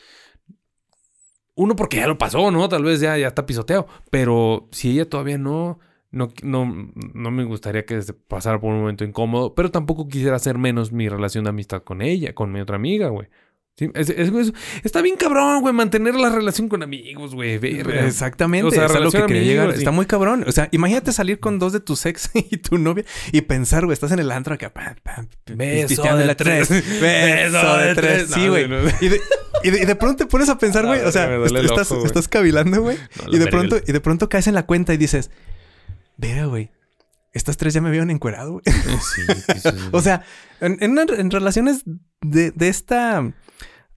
Uno porque ya lo pasó, ¿no? Tal vez ya, ya está pisoteo. Pero si ella todavía no, no, no, no me gustaría que se pasara por un momento incómodo. Pero tampoco quisiera hacer menos mi relación de amistad con ella, con mi otra amiga, güey. Sí, es- es- es- está bien cabrón, güey, mantener la relación con amigos, güey. verga. Exactamente, O sea, es a lo que relación quería amigos, llegar. sí. Está muy cabrón. O sea, imagínate salir con dos de tus ex y tu novia y pensar, güey, estás en el antro acá. pam, pam, Beso de la tres. Beso de tres. Sí, güey. no, no. Y, de, y, de, y de pronto te pones a pensar, güey. O sea, estás, cavilando, güey. Y de pronto, y de pronto caes en la cuenta y dices, vea, güey. Estas tres ya me vieron encuerado, güey. Sí, sí, sí. O sea, en, en relaciones de, de esta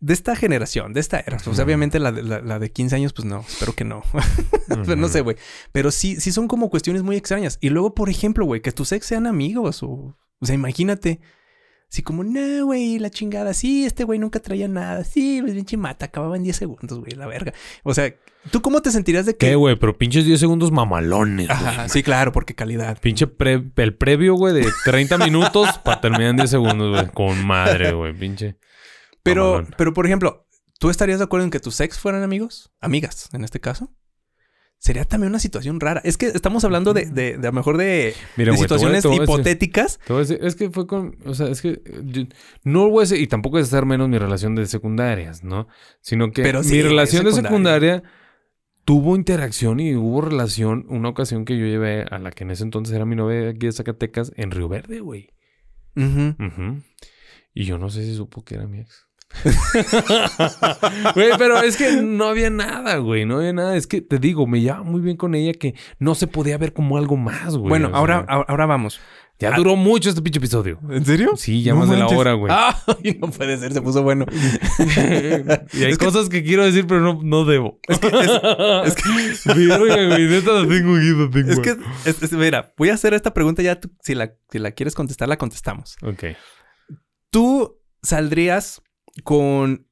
de esta generación, de esta era. Pues obviamente la, de- la- la de 15 años, pues no, espero que no. No sé, güey. Pero sí, sí son como cuestiones muy extrañas. Y luego, por ejemplo, güey, que tus ex sean amigos o... O sea, imagínate. Así como, no, güey, la chingada. Sí, este güey nunca traía nada. Sí, pues pinche mata. Acababa en 10 segundos, güey, la verga. O sea, ¿tú cómo te sentirías de que... ¿Qué, güey? Pero pinches 10 segundos mamalones. Ajá, sí, claro, porque calidad. Pinche pre- el previo, güey, de 30 minutos para terminar en 10 segundos, güey. Con madre, güey. Pinche. Pero, pero, por ejemplo, ¿tú estarías de acuerdo en que tus ex fueran amigos? Amigas, en este caso. Sería también una situación rara. Es que estamos hablando de, de, de a lo mejor de, Mira, de situaciones hipotéticas. es que fue con. O sea, es que. yo- no voy a decir. Y tampoco es hacer menos mi relación de secundarias, ¿no? Sino que Pero sí, mi relación de secundaria. tuvo interacción y hubo relación. Una ocasión que yo llevé a la que en ese entonces era mi novia aquí de Zacatecas en Río Verde, güey. Ujú. Ujú. Y yo no sé si supo que era mi ex. Güey, pero es que no había nada, güey. No había nada. Es que te digo, me llevaba muy bien con ella que no se podía ver como algo más, güey. Bueno, ahora, sea, ahora vamos. ya duró mucho este pinche episodio. ¿En serio? Sí, ya No más de la hora, güey. Ay, no puede ser, se puso bueno. y hay Es cosas que quiero decir, pero no, no debo. Es que, es, es que, Verga, güey, neta la tengo aquí, la tengo. es que, es- mira, voy a hacer esta pregunta ya. tú- si, la, si la quieres contestar, la contestamos. Ok. ¿Tú saldrías con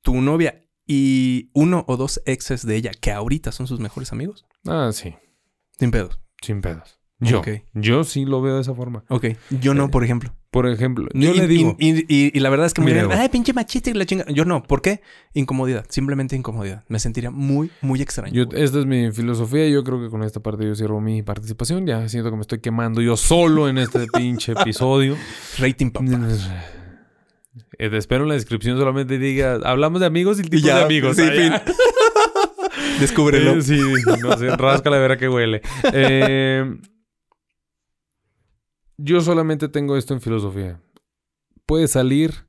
tu novia y uno o dos exes de ella que ahorita son sus mejores amigos? Ah, sí. Sin pedos. Sin pedos. Yo. Yo sí lo veo de esa forma. Ok. Yo no, Eh, por ejemplo. Por ejemplo, yo y, le digo. Y, y- y- y la verdad es que me güey. ay, pinche machista y la chinga. Yo no. ¿Por qué? Incomodidad. Simplemente incomodidad. Me sentiría muy, muy extraño. Yo, esta es mi filosofía y yo creo que con esta parte yo cierro mi participación. Ya siento que me estoy quemando yo solo en este pinche episodio. Rating papá. Eh, te espero en la descripción solamente diga, hablamos de amigos y tipos ya, de amigos. sí, Ah, fin. Descúbrelo. Eh, sí, no sé, ráscala a ver a qué huele. Eh, yo solamente tengo esto en filosofía. Puedes salir.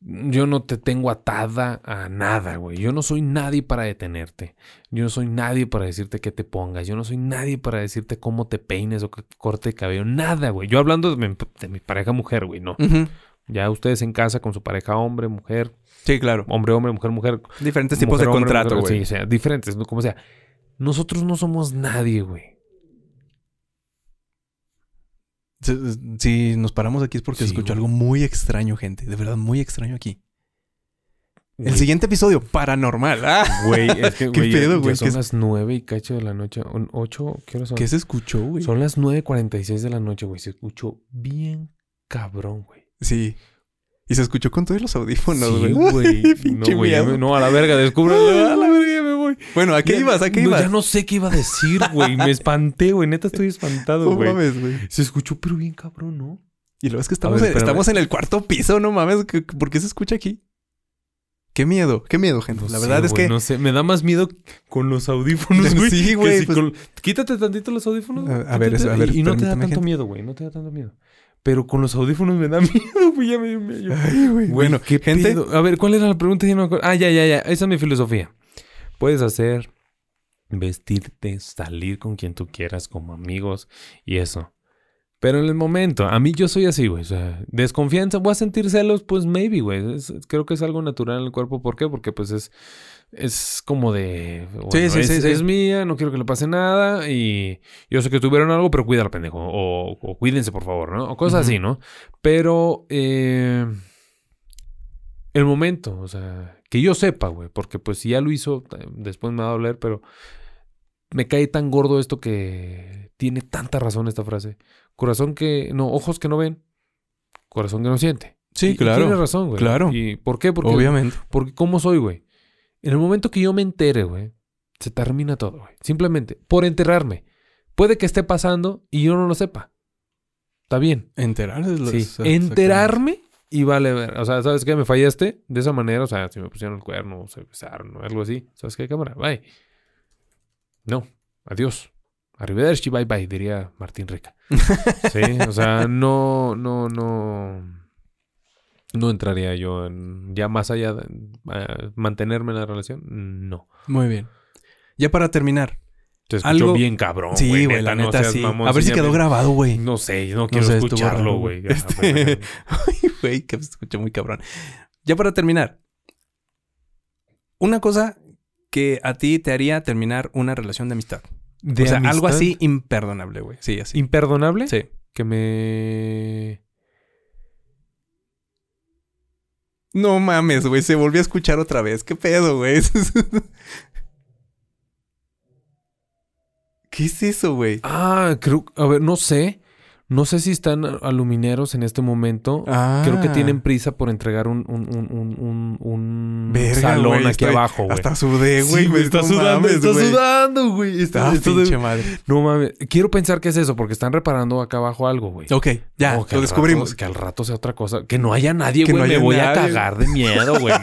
Yo no te tengo atada a nada, güey. Yo no soy nadie para detenerte. Yo no soy nadie para decirte qué te pongas. Yo no soy nadie para decirte cómo te peines o qué corte de cabello. Nada, güey. Yo hablando de mi, de mi pareja mujer, güey, no. Ujú. Ya ustedes en casa con su pareja hombre, mujer, Sí, claro. hombre, hombre, mujer, mujer, Diferentes tipos Mujer, de hombre, contrato, güey. Sí, o sea, diferentes, ¿no? como sea. Nosotros no somos nadie, güey. Si, nos paramos aquí es porque Sí, escucho güey. algo muy extraño, gente. De verdad, muy extraño aquí. El siguiente episodio, paranormal. Ah, Güey, es que, ¿Qué güey, pedo, ya güey? son ¿Qué es- las nueve y cacho de la noche. ¿Ocho? ¿Qué hora son? ¿Qué se escuchó, güey? Son las nueve cuarenta y seis de la noche, güey. Se escuchó bien cabrón, güey. Sí. Y se escuchó con todos los audífonos, sí, güey. güey. No, güey, no, a la verga, descúbrelo. A la verga, ya me voy. Bueno, ¿a qué Ya- ibas? ¿A qué no, ibas? Ya no sé qué iba a decir, güey. Me espanté, güey. Neta estoy espantado, No güey. mames, güey. Se escuchó, pero bien cabrón, ¿no? Y luego es que estamos, ver, en, estamos en el cuarto piso, no mames. ¿qué- ¿Por qué se escucha aquí? Qué miedo, qué miedo, gente. No la sé, verdad es que. No sé, me da más miedo con los audífonos, güey. Sí, güey, si pues- con- Quítate tantito los audífonos. A- ver, eso, a ver, Y no te da tanto gente. miedo, güey. No te da tanto miedo. Pero con los audífonos me da miedo, güey. Ya me dio miedo. Ay, güey. Bueno, ¿qué gente. pedo? A ver, ¿cuál era la pregunta? Ya no me acuerdo. Ah, ya, ya, ya. Esa es mi filosofía. Puedes hacer, vestirte, salir con quien tú quieras, como amigos y eso. Pero en el momento, a mí yo soy así, güey. O sea, desconfianza, voy a sentir celos, pues maybe, güey. Creo que es algo natural en el cuerpo. ¿Por qué? Porque pues es, es como de... bueno, Sí, sí, es, sí, es mía, no quiero que le pase nada y yo sé que tuvieron algo, pero cuídala, pendejo. O, o cuídense, por favor, ¿no? O cosas así, ¿no? Pero... eh, el momento, o sea, que yo sepa, güey, porque pues si ya lo hizo, después me va a doler, pero me cae tan gordo esto que tiene tanta razón esta frase. Corazón que, no, ojos que no ven, corazón que no siente. Sí, Y- y claro. tiene razón, güey. claro. ¿Y por qué? Porque, Obviamente. porque ¿cómo soy, güey? En el momento que yo me entere, güey, se termina todo, güey. Simplemente por enterarme. Puede que esté pasando y yo no lo sepa. Está bien. Enterarse es lo Sí, enterarme y vale ver. O sea, ¿sabes qué? Me fallaste de esa manera. O sea, si me pusieron el cuerno, o se besaron o algo así. ¿Sabes qué, cámara? Bye. No. Adiós. Arrivederci, bye bye, diría Martín Rica. Sí, o sea, no, no, no. No entraría yo en. Ya más allá de mantenerme en la relación. No. Muy bien. Ya para terminar. Te escuchó Algo- bien cabrón. sí, güey, la no neta sí. mamón, a ver si quedó grabado, güey. No sé, no quiero sé, escucharlo, güey. Este... Ay, güey, que se escuchó muy cabrón. Ya para terminar. Una cosa que a ti te haría terminar una relación de amistad. De o sea, algo amistad, así imperdonable, güey. Sí, así. ¿Imperdonable? Sí. Que me... No mames, güey. Se volvió a escuchar otra vez. ¿Qué pedo, güey? ¿Qué es eso, güey? Ah, creo... A ver, no sé. No sé si están alumineros en este momento. Ah. Creo que tienen prisa por entregar un, un, un, un, un, un Verga, salón aquí estoy- abajo, güey. Hasta sudé, güey. Sí, güey, está no sudando, mames, está sudando, güey. Está, Ah, de- madre. No mames. Quiero pensar que es eso, porque están reparando acá abajo algo, güey. Ok, ya, No, que lo descubrimos. rato- que al rato sea otra cosa. Que no haya nadie, Que güey. no me voy a nadie. cagar de miedo, güey.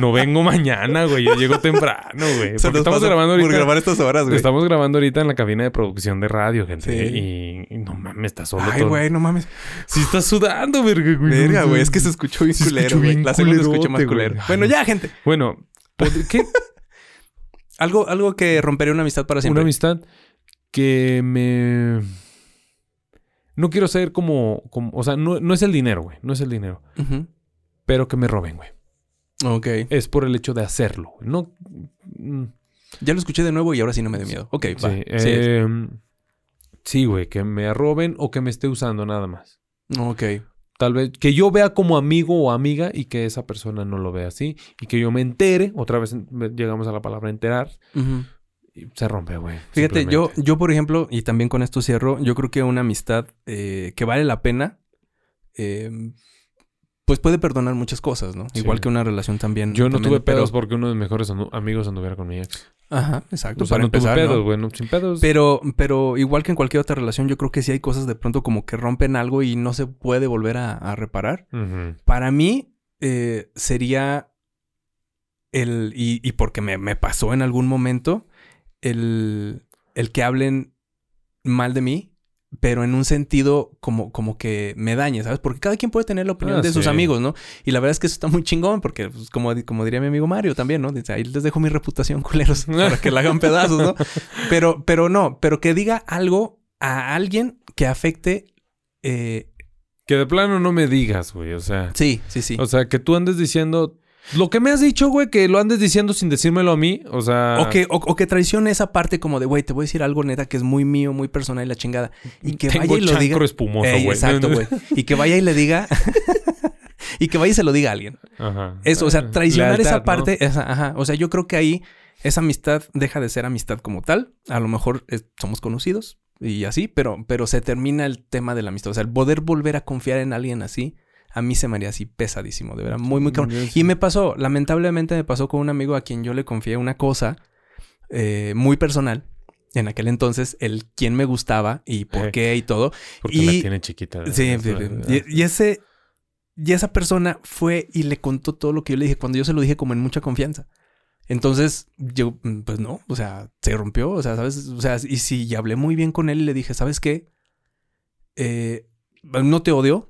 No vengo mañana, güey. Yo llego temprano, güey. Porque estamos grabando Por ahorita. grabar estas horas, güey. Estamos grabando ahorita en la cabina de producción de radio, gente. Sí. Y, y no mames, solo Ay, güey, no mames. Sí está sudando, verga, güey. Verga, güey. Es que se escuchó bien Se culero, escuchó bien La segunda escuché más culerote, güey. culero. Bueno, ya, gente. Bueno, ¿qué? Algo, algo que rompería una amistad para siempre. Una amistad que me... No quiero ser como... como o sea, no, no es el dinero, güey. No es el dinero. Pero que me roben, güey. Ok. Es por el hecho de hacerlo. No... mm, Ya lo escuché de nuevo y ahora sí no me dio miedo. Ok, va. Sí, eh, sí, güey. Que me roben o que me esté usando nada más. Ok. Tal vez que yo vea como amigo o amiga y que esa persona no lo vea así. Y que yo me entere. Otra vez llegamos a la palabra enterar. Y se rompe, güey. Fíjate, yo, yo, por ejemplo, y también con esto cierro, yo creo que una amistad eh, que vale la pena, eh, pues puede perdonar muchas cosas, ¿no? Sí. Igual que una relación también. Yo no también, tuve pero- pedos porque uno de mis mejores amigos anduviera con mi ex. Ajá, exacto. O sea, para no tuve empezar, pedos, ¿no? güey. no- sin pedos. Pero, pero igual que en cualquier otra relación, yo creo que sí hay cosas de pronto como que rompen algo y no se puede volver a, a reparar. Para mí eh, sería el, y, y porque me, me pasó en algún momento, el, el que hablen mal de mí, pero en un sentido como, como que me dañe, ¿sabes? Porque cada quien puede tener la opinión Ah, de sus amigos, ¿no? Y la verdad es que eso está muy chingón, porque pues, como, como diría mi amigo Mario también, ¿no? Dice, ahí les dejo mi reputación, culeros, para que la hagan pedazos, ¿no? Pero, pero no, pero que diga algo a alguien que afecte... eh, Que de plano no me digas, güey. O sea, sí, sí, sí. o sea, que tú andes diciendo lo que me has dicho, güey, que lo andes diciendo sin decírmelo a mí. O sea, O que, o, o que traicione esa parte como de, güey, te voy a decir algo neta que es muy mío, muy personal y la chingada. Y que tengo vaya y lo diga. espumoso, Ey, güey. exacto, güey. Y que vaya y le diga. y que vaya y se lo diga a alguien. Ajá. Eso, o sea, traicionar lealtad, esa ¿no? parte. esa- ajá. O sea, yo creo que ahí esa amistad deja de ser amistad como tal. A lo mejor eh, somos conocidos y así, pero, pero se termina el tema de la amistad. O sea, el poder volver a confiar en alguien así, a mí se me haría así pesadísimo, de verdad, muy, muy cabrón. Sí. Y me pasó, lamentablemente me pasó con un amigo a quien yo le confié una cosa eh, muy personal. En aquel entonces, el quién me gustaba y por Eh, qué y todo. Porque y- la tiene chiquita. Sí, Eso, sí, ¿verdad? sí. Y, y ese... Y esa persona fue y le contó todo lo que yo le dije cuando yo se lo dije como en mucha confianza. Entonces, yo, mm, pues no, o sea, se rompió, o sea, ¿sabes? O sea, y si y hablé muy bien con él y le dije, ¿sabes qué? Eh, no te odio,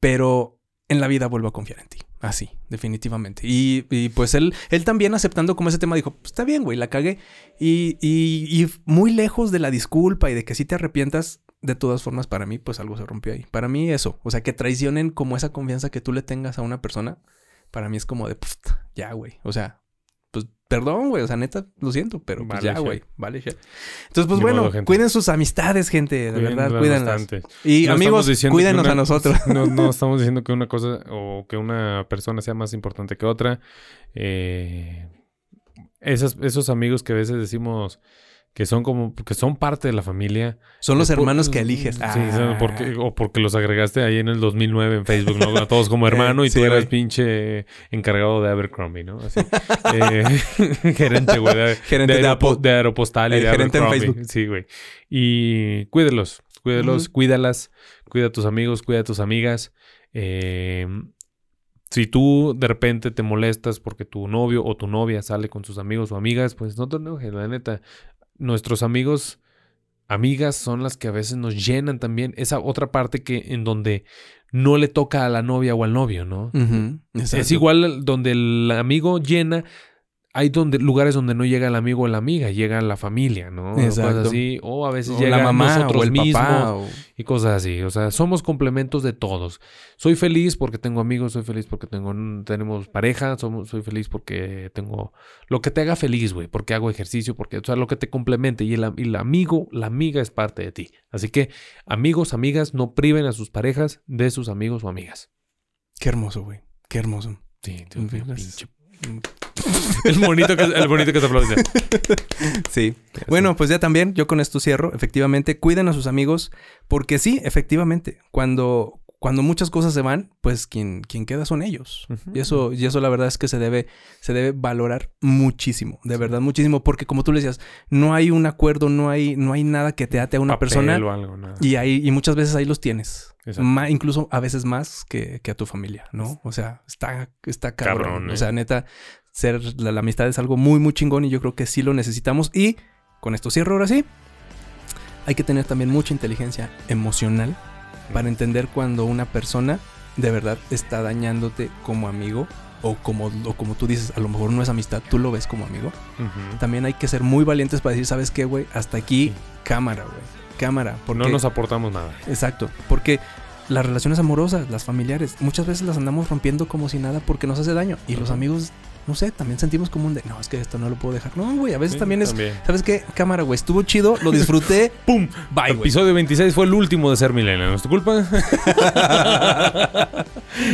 pero en la vida vuelvo a confiar en ti. Así, definitivamente. Y, pues él, él también aceptando como ese tema dijo, pues está bien, güey, la cagué. Y, y, y muy lejos de la disculpa y de que sí te arrepientas, de todas formas, para mí, pues algo se rompió ahí. Para mí eso, o sea, que traicionen como esa confianza que tú le tengas a una persona, para mí es como de, "Pft, ya, güey. O sea, pues perdón, güey, o sea, neta, lo siento, pero pues Vale, ya, güey, vale. Entonces, pues Ni bueno, modo, cuiden sus amistades, gente, de verdad, cuídenlas. Y No amigos, cuídenos una- a nosotros. No, no estamos diciendo que una cosa o que una persona sea más importante que otra. Eh, esas- esos amigos que a veces decimos que son como que son parte de la familia. Son los por- hermanos que eliges. Sí, Ah. porque, o porque los agregaste ahí en el 2009 en Facebook, ¿no? A todos como hermano y Eh, sí, tú eras güey. pinche encargado de Abercrombie, ¿no? Así. Eh, gerente, güey. De, Gerente de, de, Apple. Aeropo- de Aeropostal y El de gerente en. Facebook. Sí, güey. Y cuídelos, cuídelos, Ujú. cuídalas, cuida a tus amigos, cuida a tus amigas. Eh, si tú de repente te molestas porque tu novio o tu novia sale con sus amigos o amigas, pues no te enojes, la neta. Nuestros amigos, amigas son las que a veces nos llenan también. Esa otra parte que en donde no le toca a la novia o al novio, ¿no? Es igual donde el amigo llena, hay donde, lugares donde no llega el amigo o la amiga, llega la familia, ¿no? Exacto. Cosas así. O a veces O llega la mamá nosotros o el mismos papá. o- y cosas así. O sea, somos complementos de todos. Soy feliz porque tengo amigos, soy feliz porque tengo, tenemos pareja, somos, soy feliz porque tengo lo que te haga feliz, güey, porque hago ejercicio, porque, o sea, lo que te complemente. Y el, y el amigo, la amiga es parte de ti. Así que, amigos, amigas, no priven a sus parejas de sus amigos o amigas. Qué hermoso, güey. Qué hermoso. Sí, Dios mío, pinche- El bonito que, el bonito que te aplaude. Sí. Bueno, pues ya también, yo con esto cierro. Efectivamente, cuiden a sus amigos, porque sí, efectivamente, cuando, cuando muchas cosas se van, pues quien, quien queda son ellos. Y eso, y eso la verdad es que se debe, se debe valorar muchísimo, de verdad, muchísimo, porque como tú le decías, no hay un acuerdo, no hay, no hay nada que te ate a una Papel persona. o algo, nada. Y ahí, y muchas veces ahí los tienes. Incluso a veces más que, que a tu familia, ¿no? O sea, está, está cabrón. Cabrón, O eh. sea, neta, ser la, la amistad es algo muy, muy chingón y yo creo que sí lo necesitamos. Y con esto cierro ahora sí. Hay que tener también mucha inteligencia emocional para entender cuando una persona de verdad está dañándote como amigo o como, o como tú dices, a lo mejor no es amistad, tú lo ves como amigo. También hay que ser muy valientes para decir, ¿sabes qué, güey? Hasta aquí, cámara, güey. Cámara. Porque... No nos aportamos nada. Exacto, porque las relaciones amorosas, las familiares, muchas veces las andamos rompiendo como si nada porque nos hace daño. Y los amigos, no sé, también sentimos como un de, no, es que esto no lo puedo dejar. No, güey, a veces Sí, también es, también. ¿sabes qué? Cámara, güey, estuvo chido, lo disfruté. ¡Pum! Bye, güey. Episodio 26 fue el último de ser millennial. ¿No es tu culpa?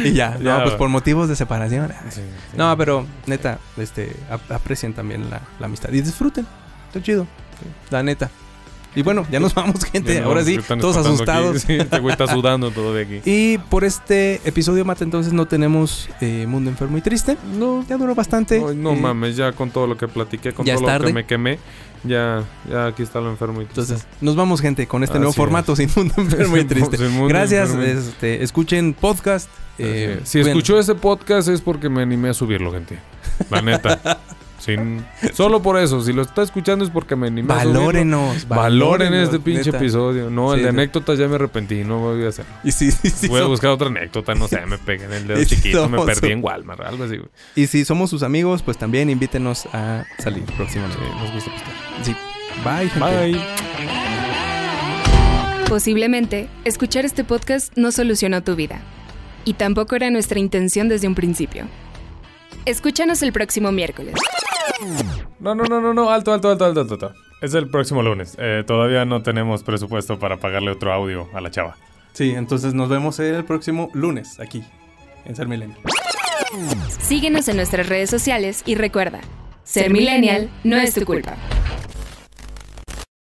y ya, Ya, no, pues por motivos de separación. Sí, sí. No, pero neta, este, ap- aprecien también la, la amistad y disfruten. Está chido, la neta. Y bueno, ya nos vamos, gente. No, Ahora sí, todos asustados. Sí, este güey está sudando todo de aquí. Y por este episodio, Mata, entonces no tenemos eh, Mundo Enfermo y Triste. No, Ya duró bastante. no, no Eh, mames, ya con todo lo que platiqué, con todo lo que me quemé, ya, ya aquí está lo enfermo y triste. Entonces, nos vamos, gente, con este Así nuevo es. formato sin Mundo Enfermo y Triste. Mundo Gracias. enfermo Este, escuchen podcast. eh, si bueno, escuchó este podcast es porque me animé a subirlo, gente. La neta. Sin, solo por eso. Si lo está escuchando es porque me animé a. Valórenos. Valoren valórenos, este pinche neta. episodio. No, el Sí, de sí. anécdotas ya me arrepentí. No voy a hacerlo. Y si, sí, sí, voy a buscar otra anécdota. No sé, me pegué en el dedo chiquito. Me perdí en Walmart. Algo así, güey. y si somos sus amigos, pues también invítenos a salir próximamente. Sí, nos gusta pistear. Sí. Bye, gente. Bye. Posiblemente, escuchar este podcast no solucionó tu vida. Y tampoco era nuestra intención desde un principio. Escúchanos el próximo miércoles. No, no, no, no, no. Alto, alto, alto, alto, alto. alto. Es el próximo lunes. Eh, todavía no tenemos presupuesto para pagarle otro audio a la chava. Sí, entonces nos vemos el próximo lunes aquí en Ser Milenio. Síguenos en nuestras redes sociales y recuerda, ser millennial no es tu culpa.